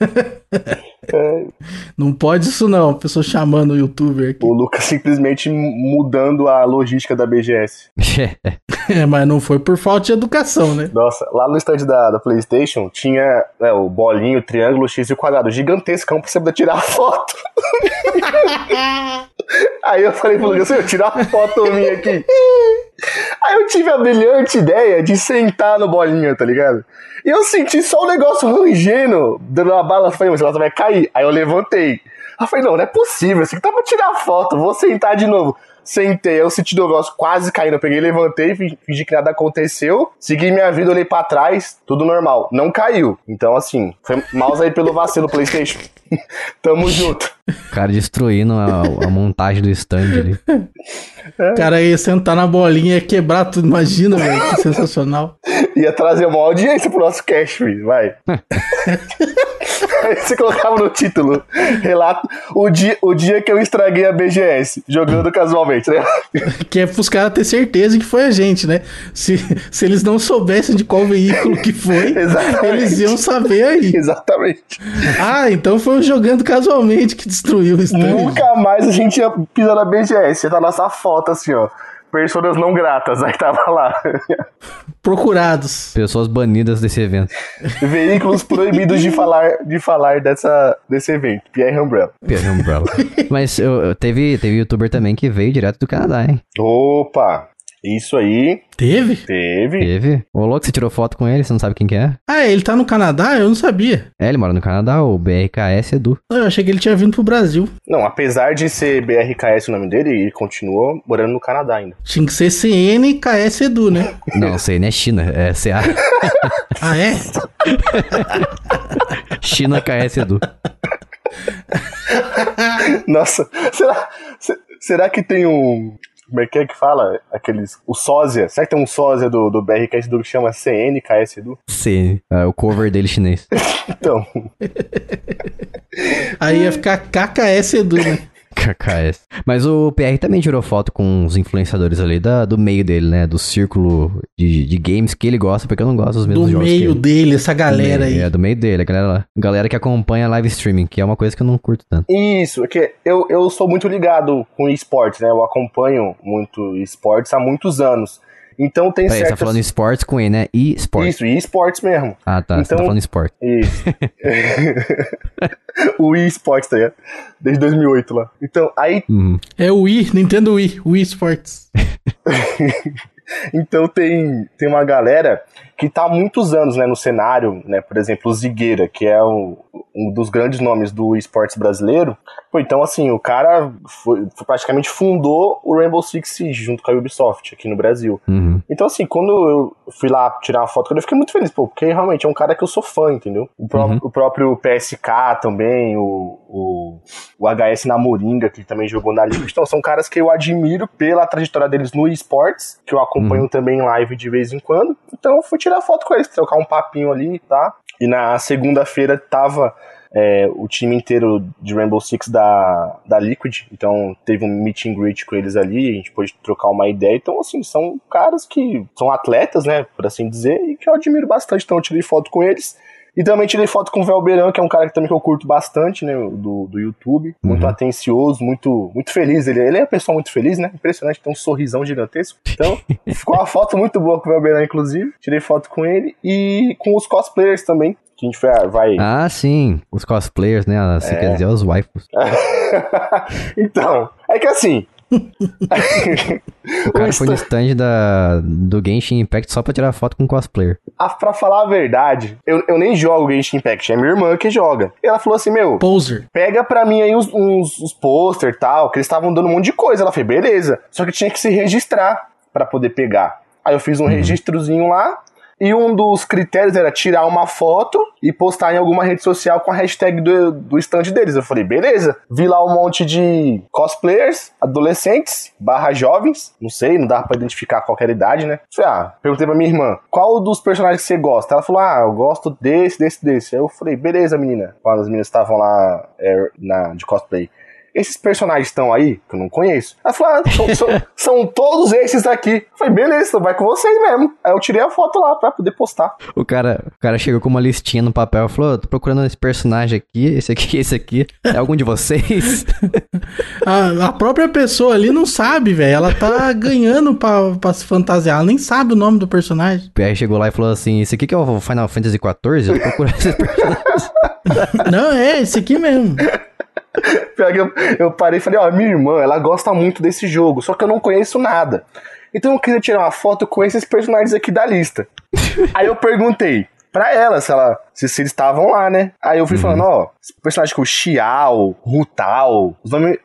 Não pode isso não, a pessoa chamando o youtuber aqui. O Lucas simplesmente mudando a logística da BGS. É, mas não foi por falta de educação, né? Nossa, lá no stand da, da PlayStation tinha né, o bolinho, o triângulo, o X e o quadrado, gigantescão pra você poder tirar a foto. Aí eu falei pro Lucas, eu tirar uma foto minha aqui. Aí eu tive a brilhante ideia de sentar no bolinho, tá ligado? E eu senti só o negócio rangendo, dando uma bala, falei, mas ela vai cair. Aí eu levantei. Aí eu falei, não, não é possível, assim, tá pra tirar foto, vou sentar de novo. Sentei, eu senti o negócio quase caindo. Eu peguei, levantei, fingi que nada aconteceu. Segui minha vida, olhei pra trás, tudo normal. Não caiu. Então, assim, foi mouse aí pelo vacilo PlayStation. Tamo junto. O cara destruindo a, a montagem do stand ali. O cara ia sentar na bolinha e quebrar tudo. Imagina, velho. Que sensacional. Ia trazer uma audiência pro nosso cash, filho. Vai. Aí você colocava no título, relato, o dia, o dia que eu estraguei a BGS, jogando casualmente, né? Que é pros caras ter certeza que foi a gente, né? Se, se eles não soubessem de qual veículo que foi, eles iam saber aí. Exatamente. Ah, então foi o jogando casualmente que destruiu o stand. Nunca mais a gente ia pisar na BGS. Tá nossa foto assim, ó. Personas não gratas, aí tava lá. Procurados. Pessoas banidas desse evento. Veículos proibidos de falar, de falar dessa, desse evento. Pierre Umbrella. Pierre Umbrella. Mas eu, eu- teve, teve youtuber também que veio direto do Canadá, hein? Opa! Isso aí, Teve? teve. Teve. Ô, louco, você tirou foto com ele, você não sabe quem que é? Ah, ele tá no Canadá? Eu não sabia. É, ele mora no Canadá, o BRKS Edu. Eu achei que ele tinha vindo pro Brasil. Não, apesar de ser BRKS o nome dele, ele continua morando no Canadá ainda. Tinha que ser CN KS Edu, né? Não, não é China, é CA. Ah, é? China KS Edu. Nossa, será, se- será que tem um. Como é que é que fala? Aqueles. O sósia. Será que tem um sósia do, do BRKS Edu que chama CNKS Edu? C, é, o cover dele chinês. Então, Aí ia ficar KKS Edu, né? KKS. Mas o PR também tirou foto com os influenciadores ali da, do meio dele, né? Do círculo de, de games que ele gosta, porque eu não gosto dos Do mesmos jogos que meio ele. dele, essa galera aí. É, do meio dele, a galera lá. Galera que acompanha live streaming, que é uma coisa que eu não curto tanto. isso, é que eu, eu sou muito ligado com esportes, né? Eu acompanho muito esportes há muitos anos. Então tem Peraí, você tá certas. falando esportes com E, né? E esportes. Isso, e esportes mesmo. Ah, tá. Você tá Então- falando esporte. Isso. o eSports, tá ligado? Desde 2008 lá. Então, aí Uhum. É o Wii, Nintendo Wii, Wii Sports. Então tem, tem uma galera que tá há muitos anos né, no cenário, né? Por exemplo, o Zigueira, que é o- um dos grandes nomes do esportes brasileiro. Pô, então, assim, o cara foi, praticamente fundou o Rainbow Six Siege junto com a Ubisoft aqui no Brasil. Uhum. Então, assim, quando eu fui lá tirar uma foto eu fiquei muito feliz, pô, porque realmente é um cara que eu sou fã, entendeu? O, pró- Uhum. o próprio PSK também, o, o, o HS na Moringa, que também jogou na Liga. Então, são caras que eu admiro pela trajetória deles no esportes, que eu acompanho também em live de vez em quando. Então, eu fui tirar foto com eles, trocar um papinho ali, tá? E na segunda-feira tava é, o time inteiro de Rainbow Six da, da Liquid, então teve um meet and greet com eles ali, a gente pôde trocar uma ideia. Então, assim, são caras que são atletas, né, por assim dizer, e que eu admiro bastante. Então, eu tirei foto com eles. E também tirei foto com o Velberan, que é um cara que também que eu curto bastante, né, do, do YouTube. Muito Uhum. atencioso, muito, muito feliz. Ele, ele é uma pessoa muito feliz, né? Impressionante, tem um sorrisão gigantesco. Então, ficou uma foto muito boa com o Velberan, inclusive. Tirei foto com ele e com os cosplayers também. Que a gente vai. vai... Ah, sim. Os cosplayers, né? Você É. quer dizer os waifus. então, é que assim. O cara foi no stand- da, do Genshin Impact só pra tirar foto com cosplayer. Ah, pra falar a verdade, eu, eu nem jogo Genshin Impact, é minha irmã que joga. E ela falou assim: Meu, Poser. pega pra mim aí uns, uns, uns pôster e tal, que eles estavam dando um monte de coisa. Ela falou: Beleza, só que tinha que se registrar pra poder pegar. Aí eu fiz um registrozinho lá. E um dos critérios era tirar uma foto e postar em alguma rede social com a hashtag do, do stand deles. Eu falei, beleza. Vi lá um monte de cosplayers, adolescentes, barra jovens. Não sei, não dava pra identificar qualquer idade, né? Falei, ah, perguntei pra minha irmã, qual dos personagens que você gosta? Ela falou, ah, eu gosto desse, desse, desse. Aí eu falei, beleza, menina. Quando as meninas estavam lá é, na, de cosplay. Esses personagens estão aí, que eu não conheço. Ela falou, ah, são, são, são todos esses aqui. Eu falei, beleza, vai com vocês mesmo. Aí eu tirei a foto lá pra poder postar. O cara, o cara chegou com uma listinha no papel e falou: tô procurando esse personagem aqui, esse aqui, esse aqui. É algum de vocês? a, a, própria pessoa ali não sabe, velho. Ela tá ganhando pra, pra se fantasiar. Ela nem sabe o nome do personagem. Aí chegou lá e falou assim: esse aqui que é o Final Fantasy XIV? Eu tô procurando esse personagem. não, é, esse aqui mesmo. Pior que eu, eu parei e falei, ó, minha irmã, ela gosta muito desse jogo, só que eu não conheço nada. Então eu queria tirar uma foto com esses personagens aqui da lista. Aí eu perguntei pra ela se ela se, se eles estavam lá, né? Aí eu fui uhum. falando, ó, personagens como Xiao, Rutal,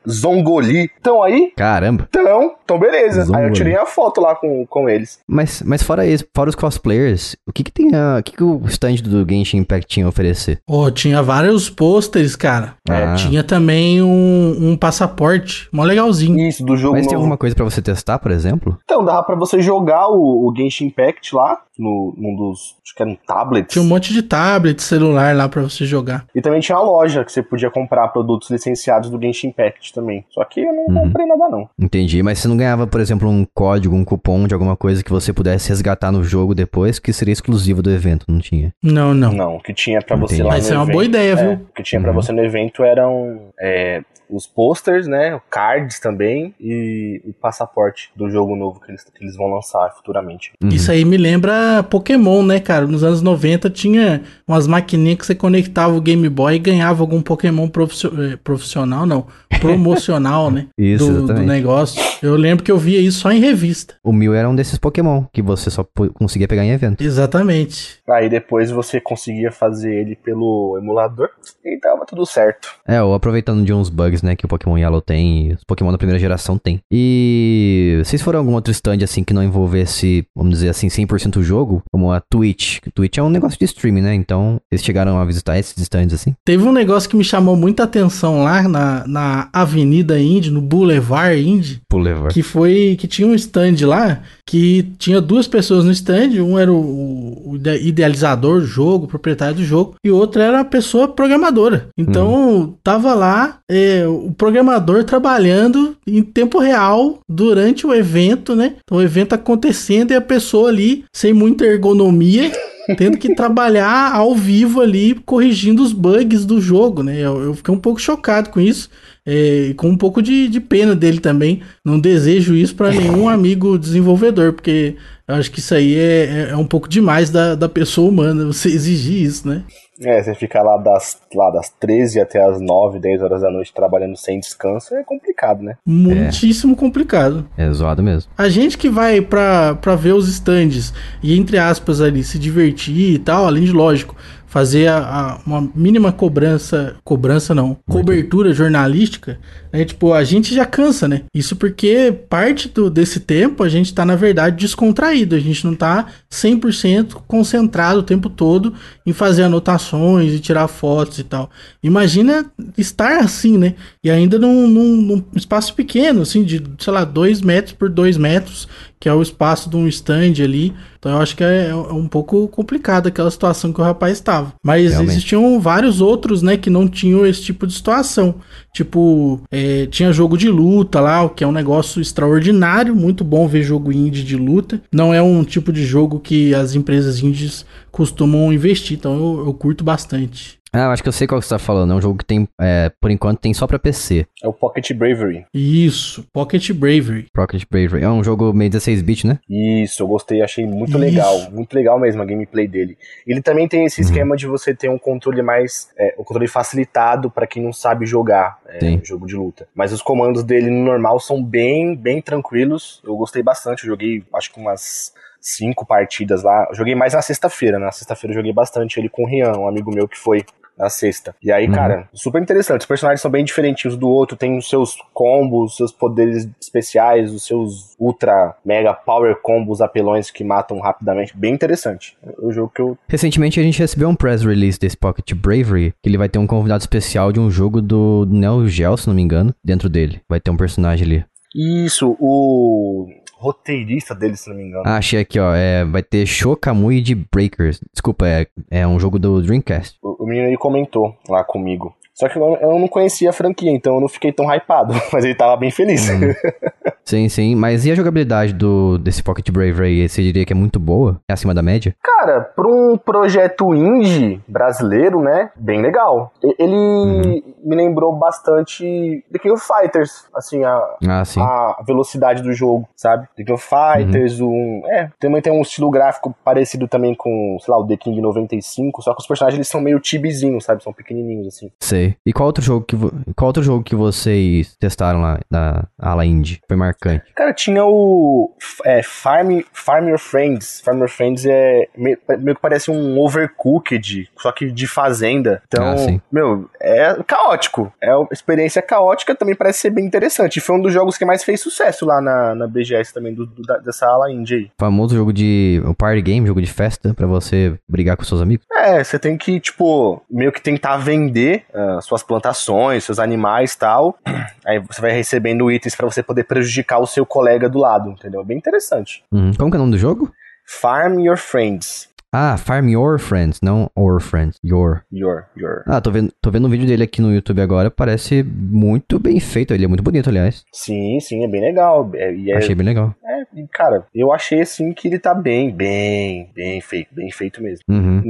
Zongoli, estão aí? Caramba. Então, então beleza. Zongoli. Aí eu tirei a foto lá com, com eles. Mas, mas fora isso, fora os cosplayers, o que que tem a, o que que o stand do Genshin Impact tinha a oferecer? Oh, tinha vários pôsteres, cara. É, ah. tinha também um, um passaporte, mó legalzinho. Isso, do jogo Mas novo. tem alguma coisa para você testar, por exemplo? Então, dava para você jogar o, o Genshin Impact lá, no, num dos, acho que era um tablet. Tinha um monte de tablet, celular lá para você jogar. E também tinha uma loja que você podia comprar produtos licenciados do Genshin Impact também. Só que eu não uhum. comprei nada não. Entendi, mas você não ganhava, por exemplo, um código, um cupom de alguma coisa que você pudesse resgatar no jogo depois, que seria exclusivo do evento, não tinha? Não, não. Não, o que tinha para você lá Mas no é uma boa ideia, viu? É, o que tinha uhum. para você no evento eram é, os posters, né? Cards também e o passaporte do jogo novo que eles, que eles vão lançar futuramente. Uhum. Isso aí me lembra Pokémon, né, cara? Nos anos 90 tinha umas maquininhas que você conectava o Game Boy e ganhava algum Pokémon eh, profissional, não, promocional, né? Isso, do, do, negócio. Eu lembro que eu via isso só em revista. O Mil era um desses Pokémon que você só conseguia pegar em evento. Exatamente. Aí depois você conseguia fazer ele pelo emulador e tava tudo certo. É, ou aproveitando de uns bugs né, que o Pokémon Yellow tem, os Pokémon da primeira geração tem. E vocês foram algum outro stand assim que não envolvesse, vamos dizer assim, 100% o jogo, como a Twitch? Twitch é um negócio de streaming, né? Então, vocês chegaram a visitar esses stands assim? Teve um negócio que me chamou muita atenção lá na, na Avenida Indy, no Boulevard Indy. Boulevard. Que foi que tinha um stand lá que tinha duas pessoas no stand, um era o, o idealizador do jogo, proprietário do jogo, e outro era a pessoa programadora. Então, hum. tava lá é, o programador trabalhando em tempo real durante o evento, né? Então, o evento acontecendo e a pessoa ali, sem muita ergonomia, tendo que trabalhar ao vivo ali, corrigindo os bugs do jogo, né? Eu, eu fiquei um pouco chocado com isso. É, com um pouco de, de pena dele também. Não desejo isso para nenhum amigo desenvolvedor, porque eu acho que isso aí é, é, é um pouco demais da, da pessoa humana, você exigir isso, né? É, você ficar lá das, lá das 13 até as 9, 10 horas da noite trabalhando sem descanso é complicado, né? Muitíssimo é. complicado. É zoado mesmo. A gente que vai pra, pra ver os stands e, entre aspas, ali, se divertir e tal, além de lógico, fazer a, a, uma mínima cobrança, cobrança não, cobertura jornalística, né? Tipo, a gente já cansa, né? Isso porque parte do, desse tempo a gente tá, na verdade, descontraído. A gente não tá 100% concentrado o tempo todo em fazer anotações e tirar fotos e tal. Imagina estar assim, né? E ainda num, num, num espaço pequeno, assim, de, sei lá, 2 metros por 2 metros, que é o espaço de um stand ali. Então eu acho que é, é um pouco complicado aquela situação que o rapaz estava. Mas Realmente. existiam vários outros, né, que não tinham esse tipo de situação. Tipo, é, tinha jogo de luta lá, o que é um negócio extraordinário, muito bom ver jogo indie de luta. Não é um tipo de jogo que as empresas indies costumam investir, então eu, eu curto bastante. Ah, acho que eu sei qual que você tá falando. É um jogo que tem, é, por enquanto, tem só pra PC. É o Pocket Bravery. Isso, Pocket Bravery. Pocket Bravery. É um jogo meio 16-bit, né? Isso, eu gostei, achei muito Isso. legal. Muito legal mesmo a gameplay dele. Ele também tem esse uhum. esquema de você ter um controle mais. É, o controle facilitado para quem não sabe jogar é, jogo de luta. Mas os comandos dele no normal são bem, bem tranquilos. Eu gostei bastante. Eu joguei, acho que umas cinco partidas lá. Eu joguei mais na sexta-feira. Na sexta-feira eu joguei bastante ele com o Rian, um amigo meu que foi na sexta. E aí, uhum. cara, super interessante. Os personagens são bem diferentes do outro, tem os seus combos, os seus poderes especiais, os seus ultra mega power combos apelões que matam rapidamente. Bem interessante. É o jogo que eu. Recentemente a gente recebeu um press release desse Pocket Bravery, que ele vai ter um convidado especial de um jogo do Neo Geo, se não me engano, dentro dele. Vai ter um personagem ali. Isso, o roteirista dele, se não me engano. Ah, achei aqui, ó. É, vai ter Shokamui de Breakers. Desculpa, é, é um jogo do Dreamcast. O, o menino ele comentou lá comigo Só que eu, eu não conhecia a franquia, então eu não fiquei tão hypado. Mas ele tava bem feliz. Uhum. Sim, sim. Mas e a jogabilidade do, desse Pocket Brave aí? Você diria que é muito boa? É acima da média? Cara, pra um projeto indie brasileiro, né? Bem legal. Ele uhum. me lembrou bastante The King of Fighters. Assim, a, ah, a velocidade do jogo, sabe? The King of Fighters, uhum. um. É, também tem um estilo gráfico parecido também com, sei lá, o The King 95. Só que os personagens eles são meio tibizinhos, sabe? São pequenininhos, assim. Sei. E qual outro jogo que, qual outro jogo que vocês testaram lá na ala indie? Foi marcante? Cara, tinha o é, Farm, Farm Your Friends. Farm Your Friends é meio, meio que parece um overcooked, só que de fazenda. Então, ah, meu, é caótico. É uma experiência caótica, também parece ser bem interessante. E foi um dos jogos que mais fez sucesso lá na, na BGS também, do, do dessa ala indie aí. Famoso jogo de o party game, jogo de festa, para você brigar com seus amigos? É, você tem que, tipo, meio que tentar vender uh, suas plantações, seus animais e tal. Aí você vai recebendo itens para você poder prejudicar o seu colega do lado, entendeu? Bem interessante. Uhum. Como que é o nome do jogo? Farm Your Friends. Ah, Farm Your Friends, não Or Friends. Your. Your, your. Ah, tô vendo, tô vendo um vídeo dele aqui no YouTube agora, parece muito bem feito. Ele é muito bonito, aliás. Sim, sim, é bem legal. É, é, achei bem legal. É, cara, eu achei assim que ele tá bem, bem, bem feito, bem feito mesmo. Uhum.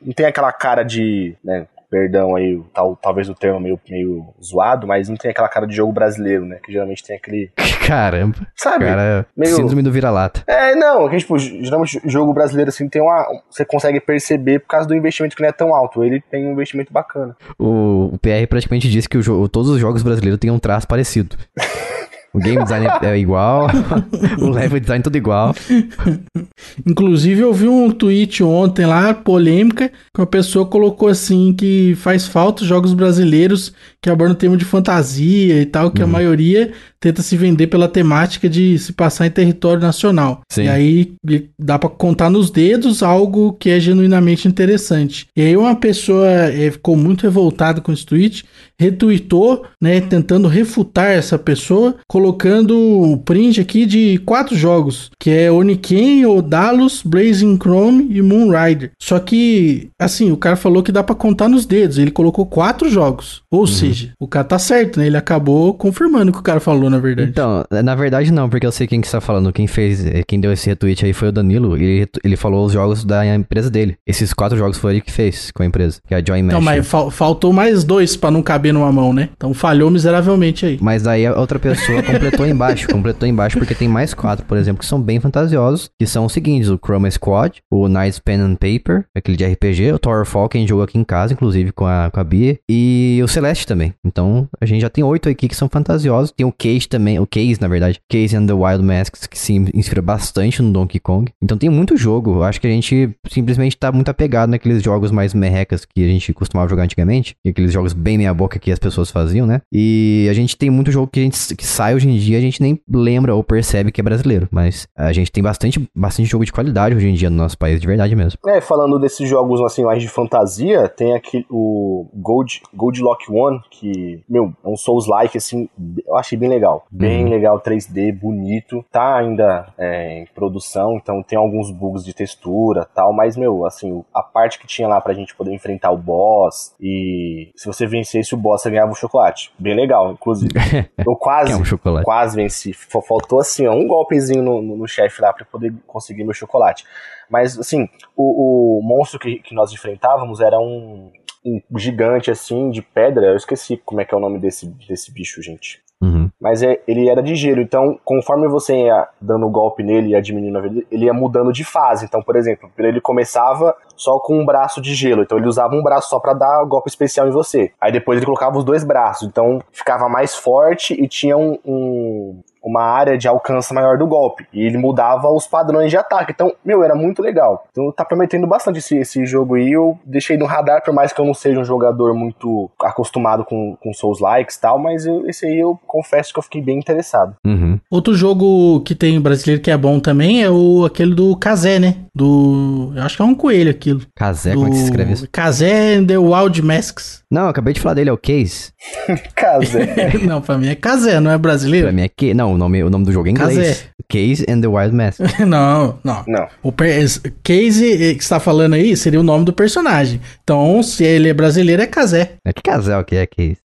Não tem aquela cara de, né, perdão aí, tal, talvez o termo meio, meio zoado, mas não tem aquela cara de jogo brasileiro, né? Que geralmente tem aquele. Caramba. Sabe? Cara, meio... síndrome do vira-lata. É, não, que, tipo, geralmente jogo brasileiro assim tem uma. Você consegue perceber por causa do investimento que não é tão alto. Ele tem um investimento bacana. O, o PR praticamente disse que o todos os jogos brasileiros têm um traço parecido. O game design é igual, o level design tudo igual. Inclusive, eu vi um tweet ontem lá, polêmica, que uma pessoa colocou assim que faz falta os jogos brasileiros que abordam tema de fantasia e tal, que uhum. a maioria tenta se vender pela temática de se passar em território nacional. Sim. E aí dá para contar nos dedos algo que é genuinamente interessante. E aí uma pessoa é, ficou muito revoltada com esse tweet, retweetou, né, tentando refutar essa pessoa, colocando o print aqui de quatro jogos, que é Oniken, Odalus, Blazing Chrome e Moonrider. Só que, assim, o cara falou que dá para contar nos dedos, ele colocou quatro jogos. Ou uhum. seja, o cara tá certo, né? Ele acabou confirmando o que o cara falou na verdade. Então, na verdade não, porque eu sei quem que está falando. Quem fez, quem deu esse retweet aí foi o Danilo. Ele, ele falou os jogos da empresa dele. Esses quatro jogos foi ele que fez com a empresa, que é a Joy Mesh. Então, mas fal faltou mais dois para não caber numa mão, né? Então falhou miseravelmente aí. Mas aí a outra pessoa completou embaixo, completou embaixo porque tem mais quatro, por exemplo, que são bem fantasiosos, que são os seguintes: o Chroma Squad, o Knights Pen and Paper, aquele de RPG, o Towerfall, quem jogou aqui em casa, inclusive com a, com a Bia, e o Celeste também. Então a gente já tem oito aqui que são fantasiosos. Tem o Cage também, o Case, na verdade, Case and the Wild Masks, que se inspira bastante no Donkey Kong. Então tem muito jogo. Eu acho que a gente simplesmente tá muito apegado naqueles jogos mais merrecas que a gente costumava jogar antigamente. E aqueles jogos bem meia boca que as pessoas faziam, né? E a gente tem muito jogo que a gente que sai hoje em dia, a gente nem lembra ou percebe que é brasileiro. Mas a gente tem bastante, bastante jogo de qualidade hoje em dia no nosso país, de verdade mesmo. É, falando desses jogos assim mais de fantasia, tem aqui o Gold, Gold Lock One, que, meu, é um Souls-like, assim, eu achei bem legal. Bem uhum. legal, 3D 3D bonito, tá ainda é, em produção, então tem alguns bugs de textura tal, mas, meu, assim, a parte que tinha lá pra gente poder enfrentar o boss e se você vencesse o boss, você ganhava um chocolate. Bem legal, inclusive. Eu quase, um quase venci. Faltou, assim, ó, um golpezinho no, no, no chefe lá pra poder conseguir meu chocolate. Mas, assim, o, o monstro que, que nós enfrentávamos era um, um gigante, assim, de pedra. Eu esqueci como é que é o nome desse, desse bicho, gente. Uhum. Mas é, ele era de gelo, então conforme você ia dando golpe nele e diminuindo a vida, ele ia mudando de fase. Então, por exemplo, ele começava só com um braço de gelo, então ele usava um braço só para dar golpe especial em você. Aí depois ele colocava os dois braços, então ficava mais forte e tinha um, um uma área de alcance maior do golpe. E ele mudava os padrões de ataque. Então, meu, era muito legal. Então tá prometendo bastante esse, esse jogo aí. Eu deixei no radar, por mais que eu não seja um jogador muito acostumado com, com Souls likes e tal, mas eu, esse aí eu confesso que eu fiquei bem interessado. Uhum. Outro jogo que tem brasileiro que é bom também é o aquele do Kazé, né? Do. Eu acho que é um coelho aquilo. Kazé, do... como é que se escreve isso? Kazé and the Wild Masks. Não, eu acabei de falar dele, é o Case. Kazé. não, pra mim é Kazé, não é brasileiro? Pra mim é Case. Não, o nome, o nome do jogo é em inglês. Kazé. Case and the Wild Mask. não, não. Não. O per... Case que você tá falando aí seria o nome do personagem. Então, se ele é brasileiro, é Kazé. É que casal que é Case.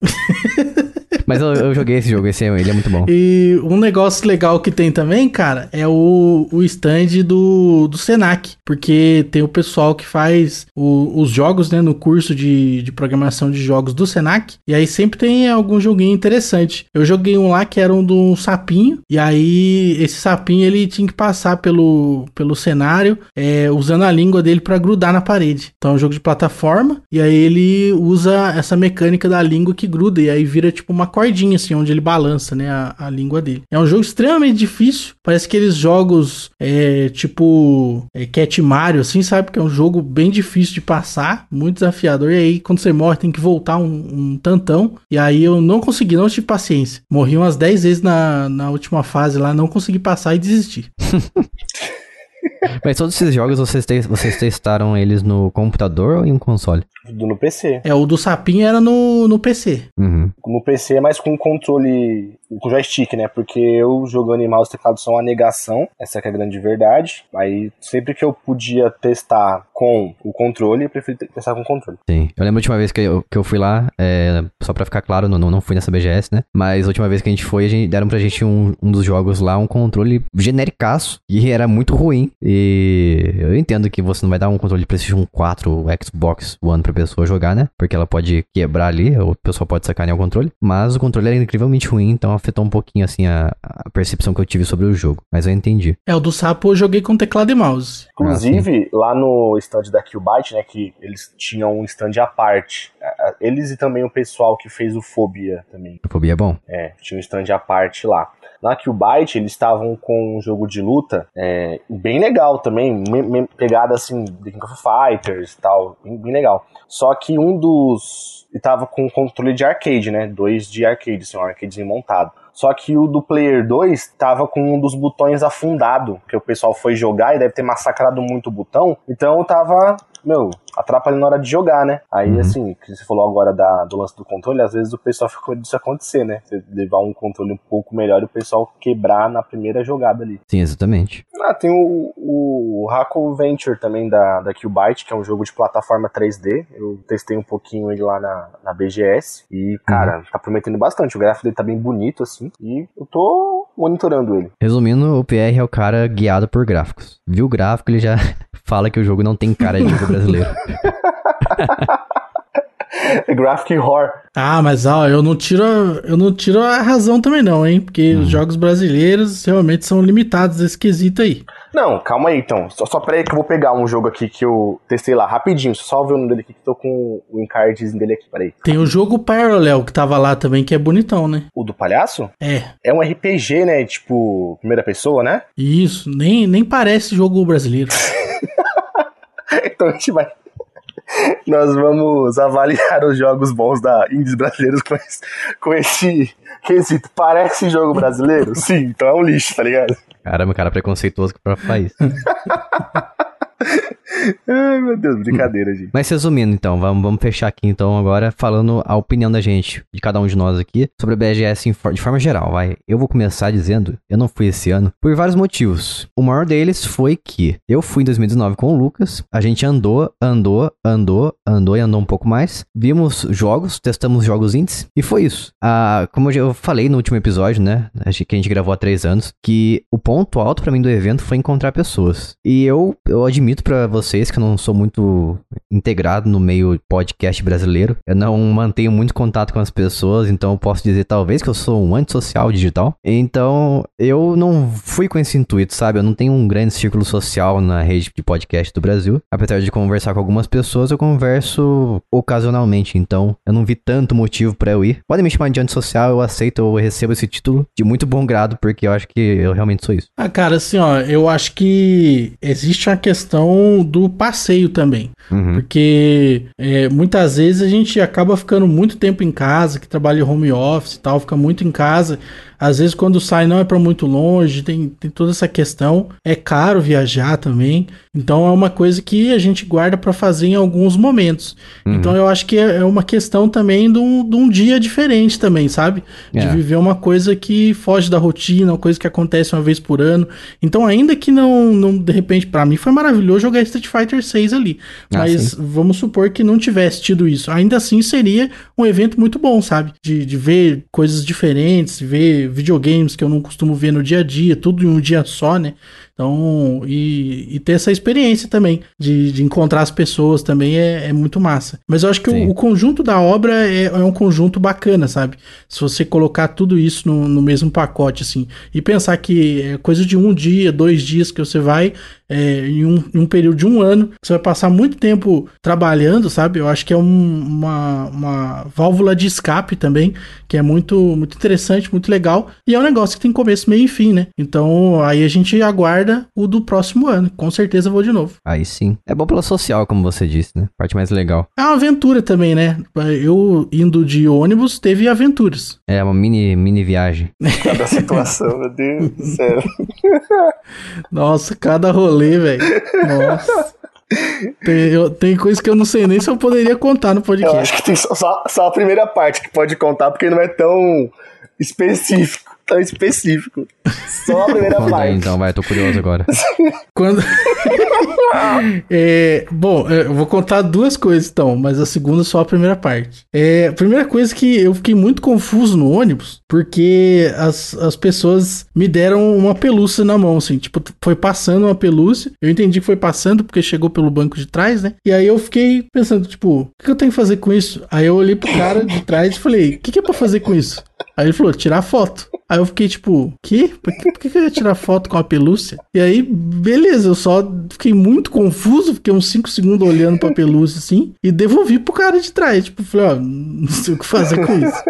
Mas eu, eu joguei esse jogo, esse, ele é muito bom. E um negócio legal que tem também, cara, é o, o stand do, do Senac. Porque tem o pessoal que faz o- os jogos, né, no curso de, de programação de jogos do Senac. E aí sempre tem algum joguinho interessante. Eu joguei um lá que era um de um sapinho. E aí esse sapinho ele tinha que passar pelo, pelo cenário é, usando a língua dele pra grudar na parede. Então é um jogo de plataforma. E aí ele usa essa mecânica da língua que gruda. E aí vira tipo uma cordinha, assim, onde ele balança, né, a, a língua dele. É um jogo extremamente difícil. Parece aqueles jogos, é, tipo, é, Cat Mario, assim, sabe? Que é um jogo bem difícil de passar, muito desafiador. E aí, quando você morre, tem que voltar um, um tantão. E aí eu não consegui, não tive paciência. Morri umas 10 vezes na, na última fase lá, não consegui passar e desisti. Mas todos esses jogos vocês, te- vocês testaram eles no computador ou em um console? Do no PC. É, o do sapinho era no, no PC. Uhum. No PC é mais com controle. Com joystick, né? Porque eu jogando em mouse e teclado são uma negação. Essa é a grande verdade. Aí sempre que eu podia testar com o controle, eu preferi te- testar com o controle. Sim. Eu lembro a última vez que eu, que eu fui lá, é, só pra ficar claro, não, não fui nessa BGS, né? Mas a última vez que a gente foi, a gente, deram pra gente um, um dos jogos lá, um controle genericaço, e era muito ruim. E eu entendo que você não vai dar um controle de PlayStation 4 ou Xbox One pra pessoa jogar, né? Porque ela pode quebrar ali, ou o pessoal pode sacanear o controle. Mas o controle era incrivelmente ruim, então afetou um pouquinho, assim, a, a percepção que eu tive sobre o jogo. Mas eu entendi. É, o do sapo eu joguei com teclado e mouse. Inclusive, lá no stand da Qbyte, né? Que eles tinham um stand à parte. Eles e também o pessoal que fez o Fobia também. Fobia é bom. É, tinha um stand à parte lá. Na Qbyte, eles estavam com um jogo de luta é, bem legal também, me- me- pegada assim, The King of Fighters e tal, bem, bem legal. Só que um dos. Ele tava com controle de arcade, né? Dois de arcade, assim, um arcadezinho montado. Só que o do Player 2 tava com um dos botões afundado, que o pessoal foi jogar e deve ter massacrado muito o botão. Então tava, meu, atrapalhando na hora de jogar, né? Aí, Uhum. assim, que você falou agora da, do lance do controle, às vezes o pessoal fica com medo disso acontecer, né? Você levar um controle um pouco melhor e o pessoal quebrar na primeira jogada ali. Sim, exatamente. Ah, tem o, o Haco Venture também da, da Qbyte, que é um jogo de plataforma 3D. Eu testei um pouquinho ele lá na, na BGS. E, cara, tá prometendo bastante. O gráfico dele tá bem bonito, assim. E eu tô monitorando ele. Resumindo, o PR é o cara guiado por gráficos. Viu o gráfico, ele já fala que o jogo não tem cara de jogo brasileiro. Graphic Horror. Ah, mas ó, eu não tiro, a- eu não tiro a razão também não, hein? Porque os jogos brasileiros realmente são limitados esse quesito aí. Não, calma aí então. Só, só peraí que eu vou pegar um jogo aqui que eu testei lá rapidinho. Só ver o nome dele aqui que tô com o encardzinho dele aqui. Peraí. Tem o jogo Parallel que tava lá também, que é bonitão, né? O do palhaço? É, É um RPG, né? Tipo, primeira pessoa, né? isso. Nem, nem parece jogo brasileiro. Então a gente vai. Nós vamos avaliar os jogos bons da Indies brasileiros com esse, com esse quesito. Parece jogo brasileiro? Sim, então é um lixo, tá ligado? Caramba, cara preconceituoso pra falar isso. Ai, meu Deus, brincadeira, gente. Mas resumindo, então, vamos, vamos fechar aqui então agora falando a opinião da gente, de cada um de nós aqui, sobre a BGS de forma geral, vai. Eu vou começar dizendo, eu não fui esse ano, por vários motivos. O maior deles foi que eu fui em 2019 com o Lucas, a gente andou, andou, andou, andou e andou um pouco mais, vimos jogos, testamos jogos indies, e foi isso. Ah, como eu falei no último episódio, né, que a gente gravou há três anos, que o ponto alto pra mim do evento foi encontrar pessoas. E eu, eu admito pra vocês que eu não sou muito integrado no meio podcast brasileiro. Eu não mantenho muito contato com as pessoas, então eu posso dizer talvez que eu sou um antissocial digital. Então eu não fui com esse intuito, sabe? Eu não tenho um grande círculo social na rede de podcast do Brasil. Apesar de conversar com algumas pessoas, eu converso ocasionalmente, então eu não vi tanto motivo pra eu ir. Podem me chamar de antissocial, eu aceito, eu recebo esse título de muito bom grado, porque eu acho que eu realmente sou isso. Ah, cara, assim, ó, eu acho que existe uma questão do passeio também. Uhum. Porque é, muitas vezes a gente acaba ficando muito tempo em casa, que trabalha em home office e tal, fica muito em casa. Às vezes quando sai não é para muito longe, tem, tem toda essa questão. É caro viajar também. Então é uma coisa que a gente guarda para fazer em alguns momentos. Uhum. Então eu acho que é, é uma questão também de um, de um dia diferente também, sabe? De é. viver uma coisa que foge da rotina, uma coisa que acontece uma vez por ano. Então ainda que não, não de repente, para mim foi maravilhoso jogar Street Fighter 6 ali. Ah, mas sim. vamos supor que não tivesse tido isso. Ainda assim seria um evento muito bom, sabe? De, de ver coisas diferentes, ver videogames que eu não costumo ver no dia a dia, tudo em um dia só, né? Então, e, e ter essa experiência também de, de encontrar as pessoas também é, é muito massa. Mas eu acho que o, o, conjunto da obra é, é, um conjunto bacana, sabe? Se você colocar tudo isso no, no mesmo pacote, assim, e pensar que é coisa de um dia, dois dias que você vai, é, em, um, em um período de um ano, você vai passar muito tempo trabalhando, sabe? Eu acho que é um, uma, uma válvula de escape também, que é muito, muito interessante, muito legal. E é um negócio que tem começo, meio e fim, né? Então aí a gente aguarda aguarda o do próximo ano. Com certeza vou de novo. Aí sim. É bom pela social, como você disse, né? Parte mais legal. É uma aventura também, né? Eu indo de ônibus, teve aventuras. É, uma mini, mini viagem. Cada situação, meu Deus do céu. Nossa, cada rolê, velho. Nossa. Tem, eu, tem coisa que eu não sei nem se eu poderia contar no podcast. Eu acho que tem só, só, só a primeira parte que pode contar, porque não é tão específico tão específico. Só a primeira Conta parte. Aí, então, vai, tô curioso agora. Quando. é, bom, é, eu vou contar duas coisas então, mas a segunda só a primeira parte. É, a primeira coisa que eu fiquei muito confuso no ônibus, porque as, as pessoas me deram uma pelúcia na mão, assim, tipo, foi passando uma pelúcia. Eu entendi que foi passando porque chegou pelo banco de trás, né? E aí eu fiquei pensando, tipo, o que eu tenho que fazer com isso? Aí eu olhei pro cara de trás e falei, o que, que é pra fazer com isso? Aí ele falou, tirar foto. Aí eu fiquei tipo, que? Por, que? por que, eu ia tirar foto com a pelúcia? E aí, beleza, eu só fiquei muito confuso, fiquei uns 5 segundos olhando pra pelúcia assim, e devolvi pro cara de trás. Tipo, falei, ó, não sei o que fazer com isso.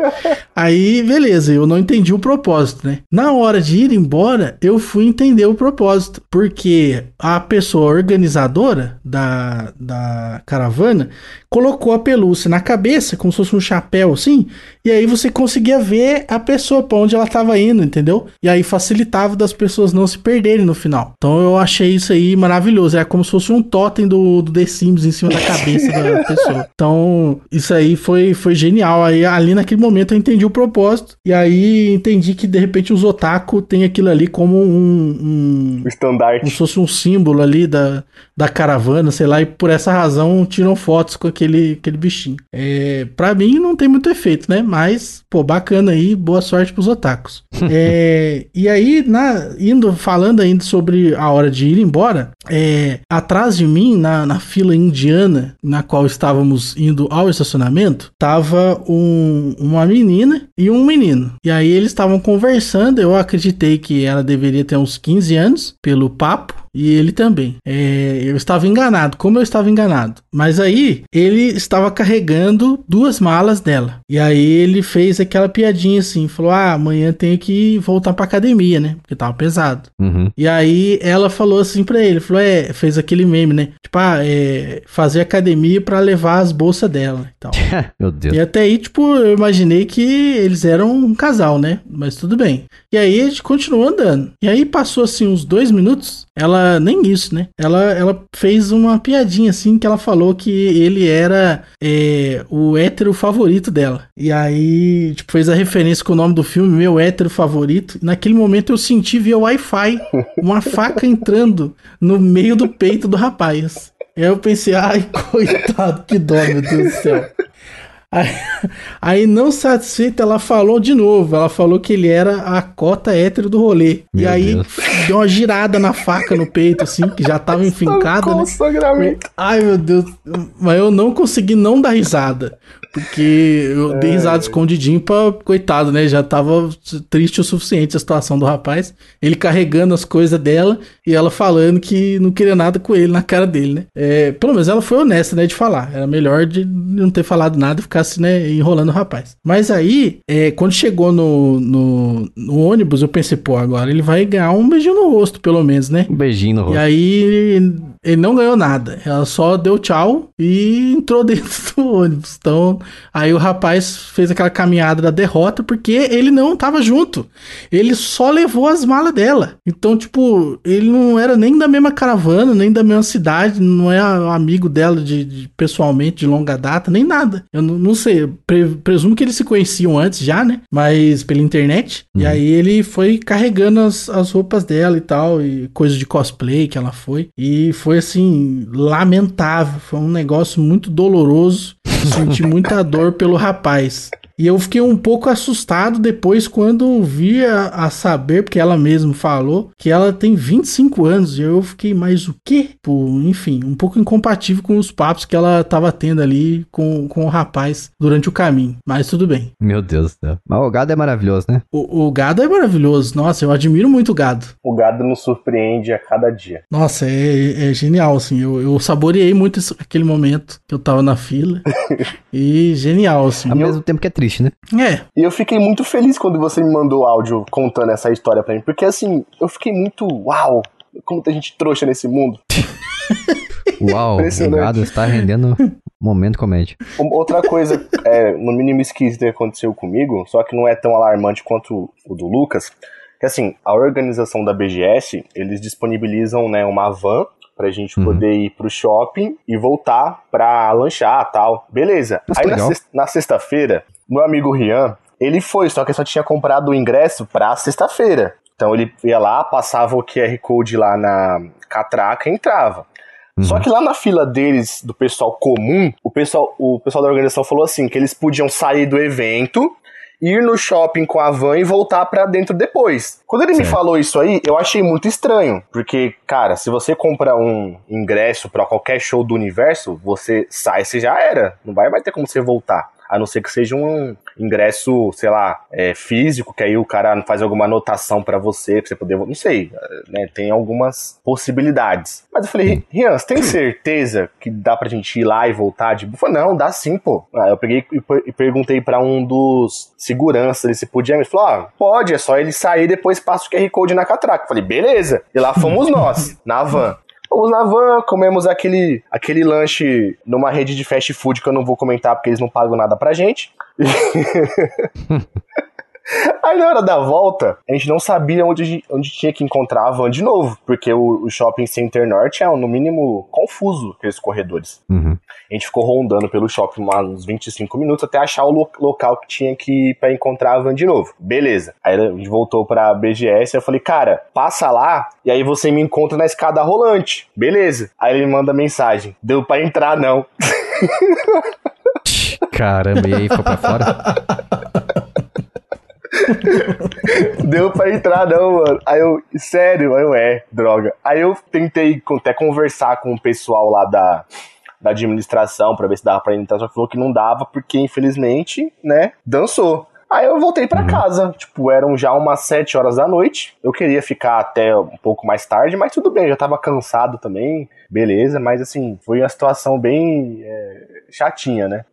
Aí, beleza, eu não entendi o propósito, né? Na hora de ir embora, eu fui entender o propósito, porque a pessoa organizadora da, da caravana colocou a pelúcia na cabeça, como se fosse um chapéu assim, e aí você conseguia ver a pessoa pra onde ela tava indo, entendeu? E aí facilitava das pessoas não se perderem no final. Então eu achei isso aí maravilhoso. É como se fosse um totem do, do The Sims em cima da cabeça da pessoa. Então isso aí foi, foi genial. Aí ali naquele momento eu entendi o propósito. E aí entendi que de repente os otaku tem aquilo ali como um. um estandarte. Como se fosse um símbolo ali da, da caravana, sei lá. E por essa razão tiram fotos com aquele, aquele bichinho. É, pra mim não tem muito efeito, né? Mas, pô, bacana aí. Boa sorte pros otakus. é, e aí, na, indo falando ainda sobre a hora de ir embora, é, atrás de mim, na, na fila indiana, na qual estávamos indo ao estacionamento, tava um, uma menina e um menino. E aí eles estavam conversando, eu acreditei que ela deveria ter uns 15 anos, pelo papo, e ele também. É, eu estava enganado, como eu estava enganado. Mas aí ele estava carregando duas malas dela. E aí ele fez aquela piadinha assim, falou: Ah, amanhã tenho que voltar pra academia, né? Porque tava pesado. Uhum. E aí ela falou assim pra ele, falou: É, fez aquele meme, né? Tipo, ah, é, fazer academia para levar as bolsas dela e tal. Meu Deus. E até aí, tipo, eu imaginei que eles eram um casal, né? Mas tudo bem. E aí a gente continuou andando. E aí passou assim uns dois minutos. Ela, nem isso, né? Ela, ela fez uma piadinha assim que ela falou que ele era é, o hétero favorito dela. E aí, tipo, fez a referência com o nome do filme, meu hétero favorito. Naquele momento eu senti via Wi-Fi uma faca entrando no meio do peito do rapaz. Aí eu pensei, ai, coitado, que dó, meu Deus do céu. Aí, aí, não satisfeita, ela falou de novo. Ela falou que ele era a cota hétero do rolê. Meu e aí Deus. deu uma girada na faca no peito, assim, que já tava enfincada, né? Ai, meu Deus. Mas eu não consegui não dar risada. Porque eu é. dei risada escondidinho pra, coitado, né? Já tava triste o suficiente a situação do rapaz. Ele carregando as coisas dela e ela falando que não queria nada com ele na cara dele, né? É, pelo menos ela foi honesta, né? De falar. Era melhor de não ter falado nada e ficasse, né? Enrolando o rapaz. Mas aí, é, quando chegou no, no, no, ônibus, eu pensei, pô, agora ele vai ganhar um beijinho no rosto, pelo menos, né? Um beijinho no rosto. E aí ele não ganhou nada. Ela só deu tchau e entrou dentro do ônibus. Então Aí o rapaz fez aquela caminhada da derrota porque ele não tava junto. Ele só levou as malas dela. Então, tipo, ele não era nem da mesma caravana, nem da mesma cidade, não é amigo dela de, de pessoalmente, de longa data, nem nada. Eu não, não sei, pre, presumo que eles se conheciam antes já, né? Mas pela internet. Uhum. E aí ele foi carregando as, as roupas dela e tal, e coisas de cosplay que ela foi. E foi assim, lamentável. Foi um negócio muito doloroso. Senti muita dor pelo rapaz. E eu fiquei um pouco assustado depois quando vi a, a, saber, porque ela mesma falou, que ela tem 25 anos. E eu fiquei, mais o quê? Pô, enfim, um pouco incompatível com os papos que ela tava tendo ali com, com o rapaz durante o caminho. Mas tudo bem. Meu Deus do céu. Mas o gado é maravilhoso, né? O, o gado é maravilhoso. Nossa, eu admiro muito o gado. O gado nos surpreende a cada dia. Nossa, é, é genial, assim. Eu, eu saboreei muito esse, aquele momento que eu tava na fila. e genial, assim. Ao mesmo tempo que é triste né? É. E eu fiquei muito feliz quando você me mandou áudio contando essa história pra mim, porque assim, eu fiquei muito, uau, como tem gente trouxa nesse mundo. Uau, obrigado, está rendendo momento comédia. Outra coisa, é, no mínimo esquisito que aconteceu comigo, só que não é tão alarmante quanto o do Lucas, que assim, a organização da BGS, eles disponibilizam né, uma van pra gente uhum. poder ir pro shopping e voltar pra lanchar tal. Beleza. Aí na sexta-feira, meu amigo Rian, ele foi, só que só tinha comprado o ingresso pra sexta-feira. Então ele ia lá, passava o QR Code lá na catraca e entrava. Uhum. Só que lá na fila deles, do pessoal comum, o pessoal, o pessoal da organização falou assim: que eles podiam sair do evento ir no shopping com a van e voltar para dentro depois. Quando ele certo. me falou isso aí, eu achei muito estranho, porque, cara, se você compra um ingresso para qualquer show do universo, você sai, você já era, não vai mais ter como você voltar a não ser que seja um ingresso, sei lá, é, físico, que aí o cara faz alguma anotação para você, pra você poder. Não sei, né? Tem algumas possibilidades. Mas eu falei, Rian, você tem certeza que dá pra gente ir lá e voltar de falei, não, dá sim, pô. Aí eu peguei e perguntei para um dos seguranças ele se podia. Ele falou, ah, pode, é só ele sair e depois passa o QR Code na catraca. Eu falei, beleza. E lá fomos nós, na van. Fomos na van, comemos aquele, aquele lanche numa rede de fast food que eu não vou comentar porque eles não pagam nada pra gente. Aí na hora da volta, a gente não sabia onde, onde tinha que encontrar a van de novo, porque o, o shopping center norte é, no mínimo, confuso, aqueles corredores. Uhum. A gente ficou rondando pelo shopping uns 25 minutos até achar o lo local que tinha que ir pra encontrar a van de novo. Beleza. Aí a gente voltou pra BGS e eu falei, cara, passa lá e aí você me encontra na escada rolante. Beleza. Aí ele manda mensagem: deu pra entrar não. Caramba, e aí ficou pra fora? Deu pra entrar, não, mano. Aí eu, sério, aí eu, é, droga. Aí eu tentei até conversar com o pessoal lá da, da administração para ver se dava pra entrar, só que falou que não dava, porque infelizmente, né, dançou. Aí eu voltei para uhum. casa, tipo, eram já umas 7 horas da noite. Eu queria ficar até um pouco mais tarde, mas tudo bem, já tava cansado também, beleza, mas assim, foi uma situação bem é, chatinha, né?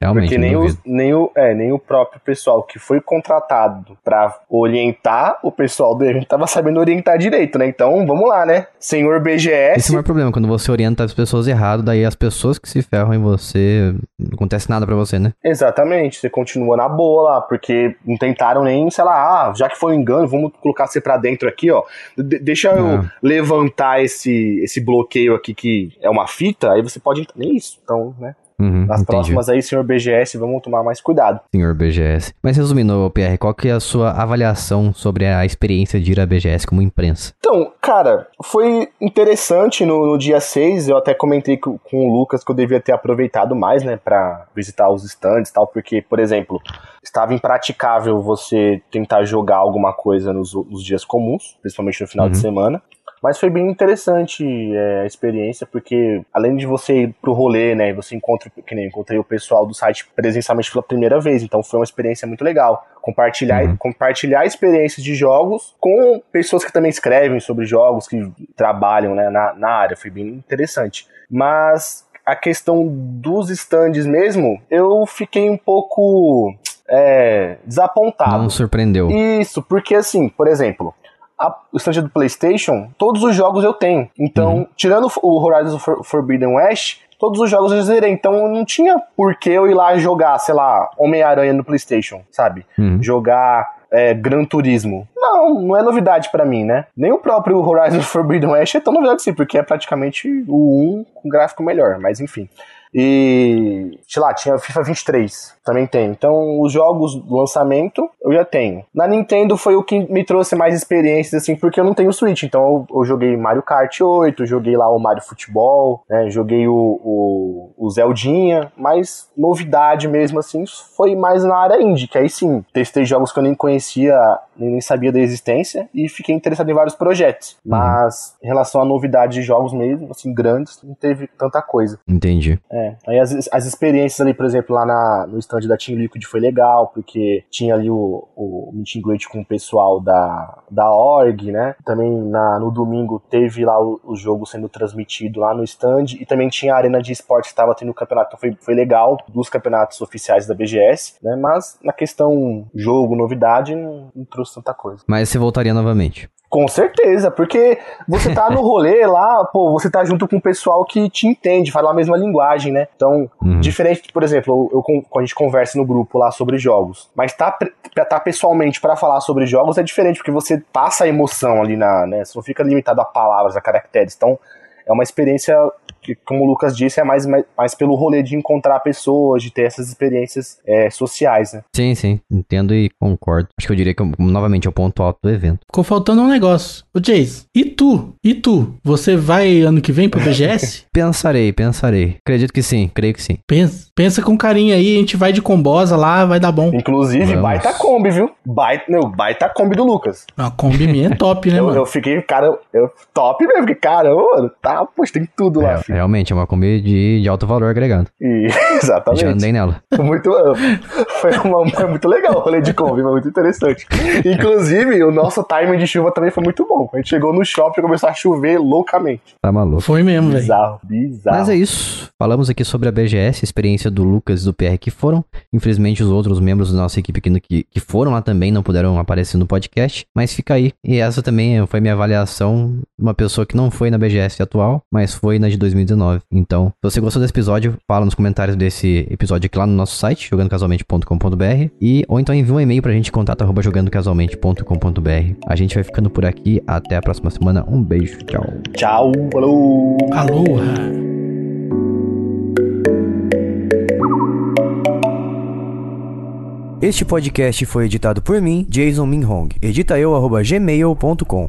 Realmente. Porque nem o, nem, o, é, nem o próprio pessoal que foi contratado para orientar o pessoal do evento tava sabendo orientar direito, né? Então, vamos lá, né? Senhor BGS. Esse é o problema, quando você orienta as pessoas errado, daí as pessoas que se ferram em você, não acontece nada para você, né? Exatamente, você continua na boa lá, porque não tentaram nem, sei lá, ah, já que foi um engano, vamos colocar você pra dentro aqui, ó. De deixa eu levantar esse, esse bloqueio aqui que é uma fita, aí você pode. Nem isso, então, né? Uhum, Nas entendi. próximas aí, senhor BGS, vamos tomar mais cuidado. Senhor BGS. Mas resumindo, Pierre, qual que é a sua avaliação sobre a experiência de ir à BGS como imprensa? Então, cara, foi interessante no, no dia 6, eu até comentei com, com, o Lucas que eu devia ter aproveitado mais, né, para visitar os stands e tal, porque, por exemplo, estava impraticável você tentar jogar alguma coisa nos, nos dias comuns, principalmente no final uhum. de semana. Mas foi bem interessante é, a experiência, porque além de você ir pro rolê, né, você encontra, que nem encontrei o pessoal do site presencialmente pela primeira vez, então foi uma experiência muito legal. Compartilhar, uhum. compartilhar experiências de jogos com pessoas que também escrevem sobre jogos, que trabalham né, na, na área, foi bem interessante. Mas a questão dos stands mesmo, eu fiquei um pouco é, desapontado. Não surpreendeu. Isso, porque assim, por exemplo, a, o stand do PlayStation, todos os jogos eu tenho. Então, uhum. tirando o Horizon Forbidden West, todos os jogos eu zerei, então não tinha por que eu ir lá jogar, sei lá, Homem-Aranha no PlayStation, sabe? Uhum. Jogar é, Gran Turismo. Não, não é novidade pra mim, né? Nem o próprio Horizon Forbidden West é tão novidade assim, porque é praticamente o 1 com gráfico melhor, mas enfim. E, sei lá, tinha FIFA 23, também tem. Então, os jogos do lançamento eu já tenho. Na Nintendo foi o que me trouxe mais experiências, assim, porque eu não tenho Switch. Então, eu, eu joguei Mario Kart 8, joguei lá o Mario Futebol, né? Joguei o, o, o Zeldinha, mas novidade mesmo, assim, foi mais na área indie, que aí sim, testei jogos que eu nem conhecia, nem sabia da existência e fiquei interessado em vários projetos. Uhum. Mas, em relação à novidade de jogos mesmo, assim, grandes, não teve tanta coisa. Entendi. É, aí as, as experiências ali, por exemplo, lá na, no stand da Team Liquid foi legal, porque tinha ali o, o meet com o pessoal da, da org, né? Também na, no domingo teve lá o, o jogo sendo transmitido lá no stand e também tinha a arena de esportes que estava tendo o campeonato, então foi, foi legal, dos campeonatos oficiais da BGS, né? Mas na questão jogo, novidade, não, não trouxe tanta coisa. Mas você voltaria novamente? Com certeza, porque você tá no rolê lá, pô, você tá junto com o pessoal que te entende, fala a mesma linguagem, né? Então, Uhum. diferente, por exemplo, eu, eu- quando a gente conversa no grupo lá sobre jogos, mas tá, tá pessoalmente pra falar sobre jogos é diferente, porque você passa a emoção ali na, né? Você não fica limitado a palavras, a caracteres. Então, é uma experiência que, como o Lucas disse, é mais, mais, mais pelo rolê de encontrar pessoas, de ter essas experiências é, sociais, né? Sim, sim. Entendo e concordo. Acho que eu diria que, novamente, é o ponto alto do evento. Ficou faltando um negócio. Ô, Jace, e tu? E tu? Você vai ano que vem pro BGS? Pensarei, pensarei. Acredito que sim, creio que sim. pensa, pensa com carinho aí, a gente vai de combosa lá, vai dar bom. Inclusive, Vamos. baita Kombi, viu? Baita, meu, baita Kombi do Lucas. A Kombi minha é top, né, eu, mano? eu fiquei, cara, eu, top mesmo, porque, cara, mano, tá, poxa, tem tudo lá, É, filho. realmente, é uma Kombi de, de alto valor agregado. E, Já exatamente. andei nela. Muito, foi uma, foi muito legal o rolê de Kombi, foi muito interessante. Inclusive, o nosso timing de chuva também foi muito bom. A gente chegou no shopping e começou a chover loucamente. Tá maluco. Foi mesmo, velho. Bizarro, bizarro. Mas é isso. Falamos aqui sobre a BGS, a experiência do Lucas e do PR que foram. Infelizmente, os outros membros da nossa equipe que, que, que foram lá também não puderam aparecer no podcast. Mas fica aí. E essa também foi minha avaliação. Uma pessoa que não foi na BGS atual, mas foi na de 2019. Então, se você gostou desse episódio, fala nos comentários desse episódio aqui lá no nosso site, jogandocasualmente.com.br. E, ou então envia um e-mail pra gente, contato arroba jogandocasualmente.com.br. A gente vai ficando por aqui. Até a próxima semana. Um beijo. Tchau. Tchau, falou! Aloha. Este podcast foi editado por mim, Jason Minhong. Edita eu, arroba gmail.com.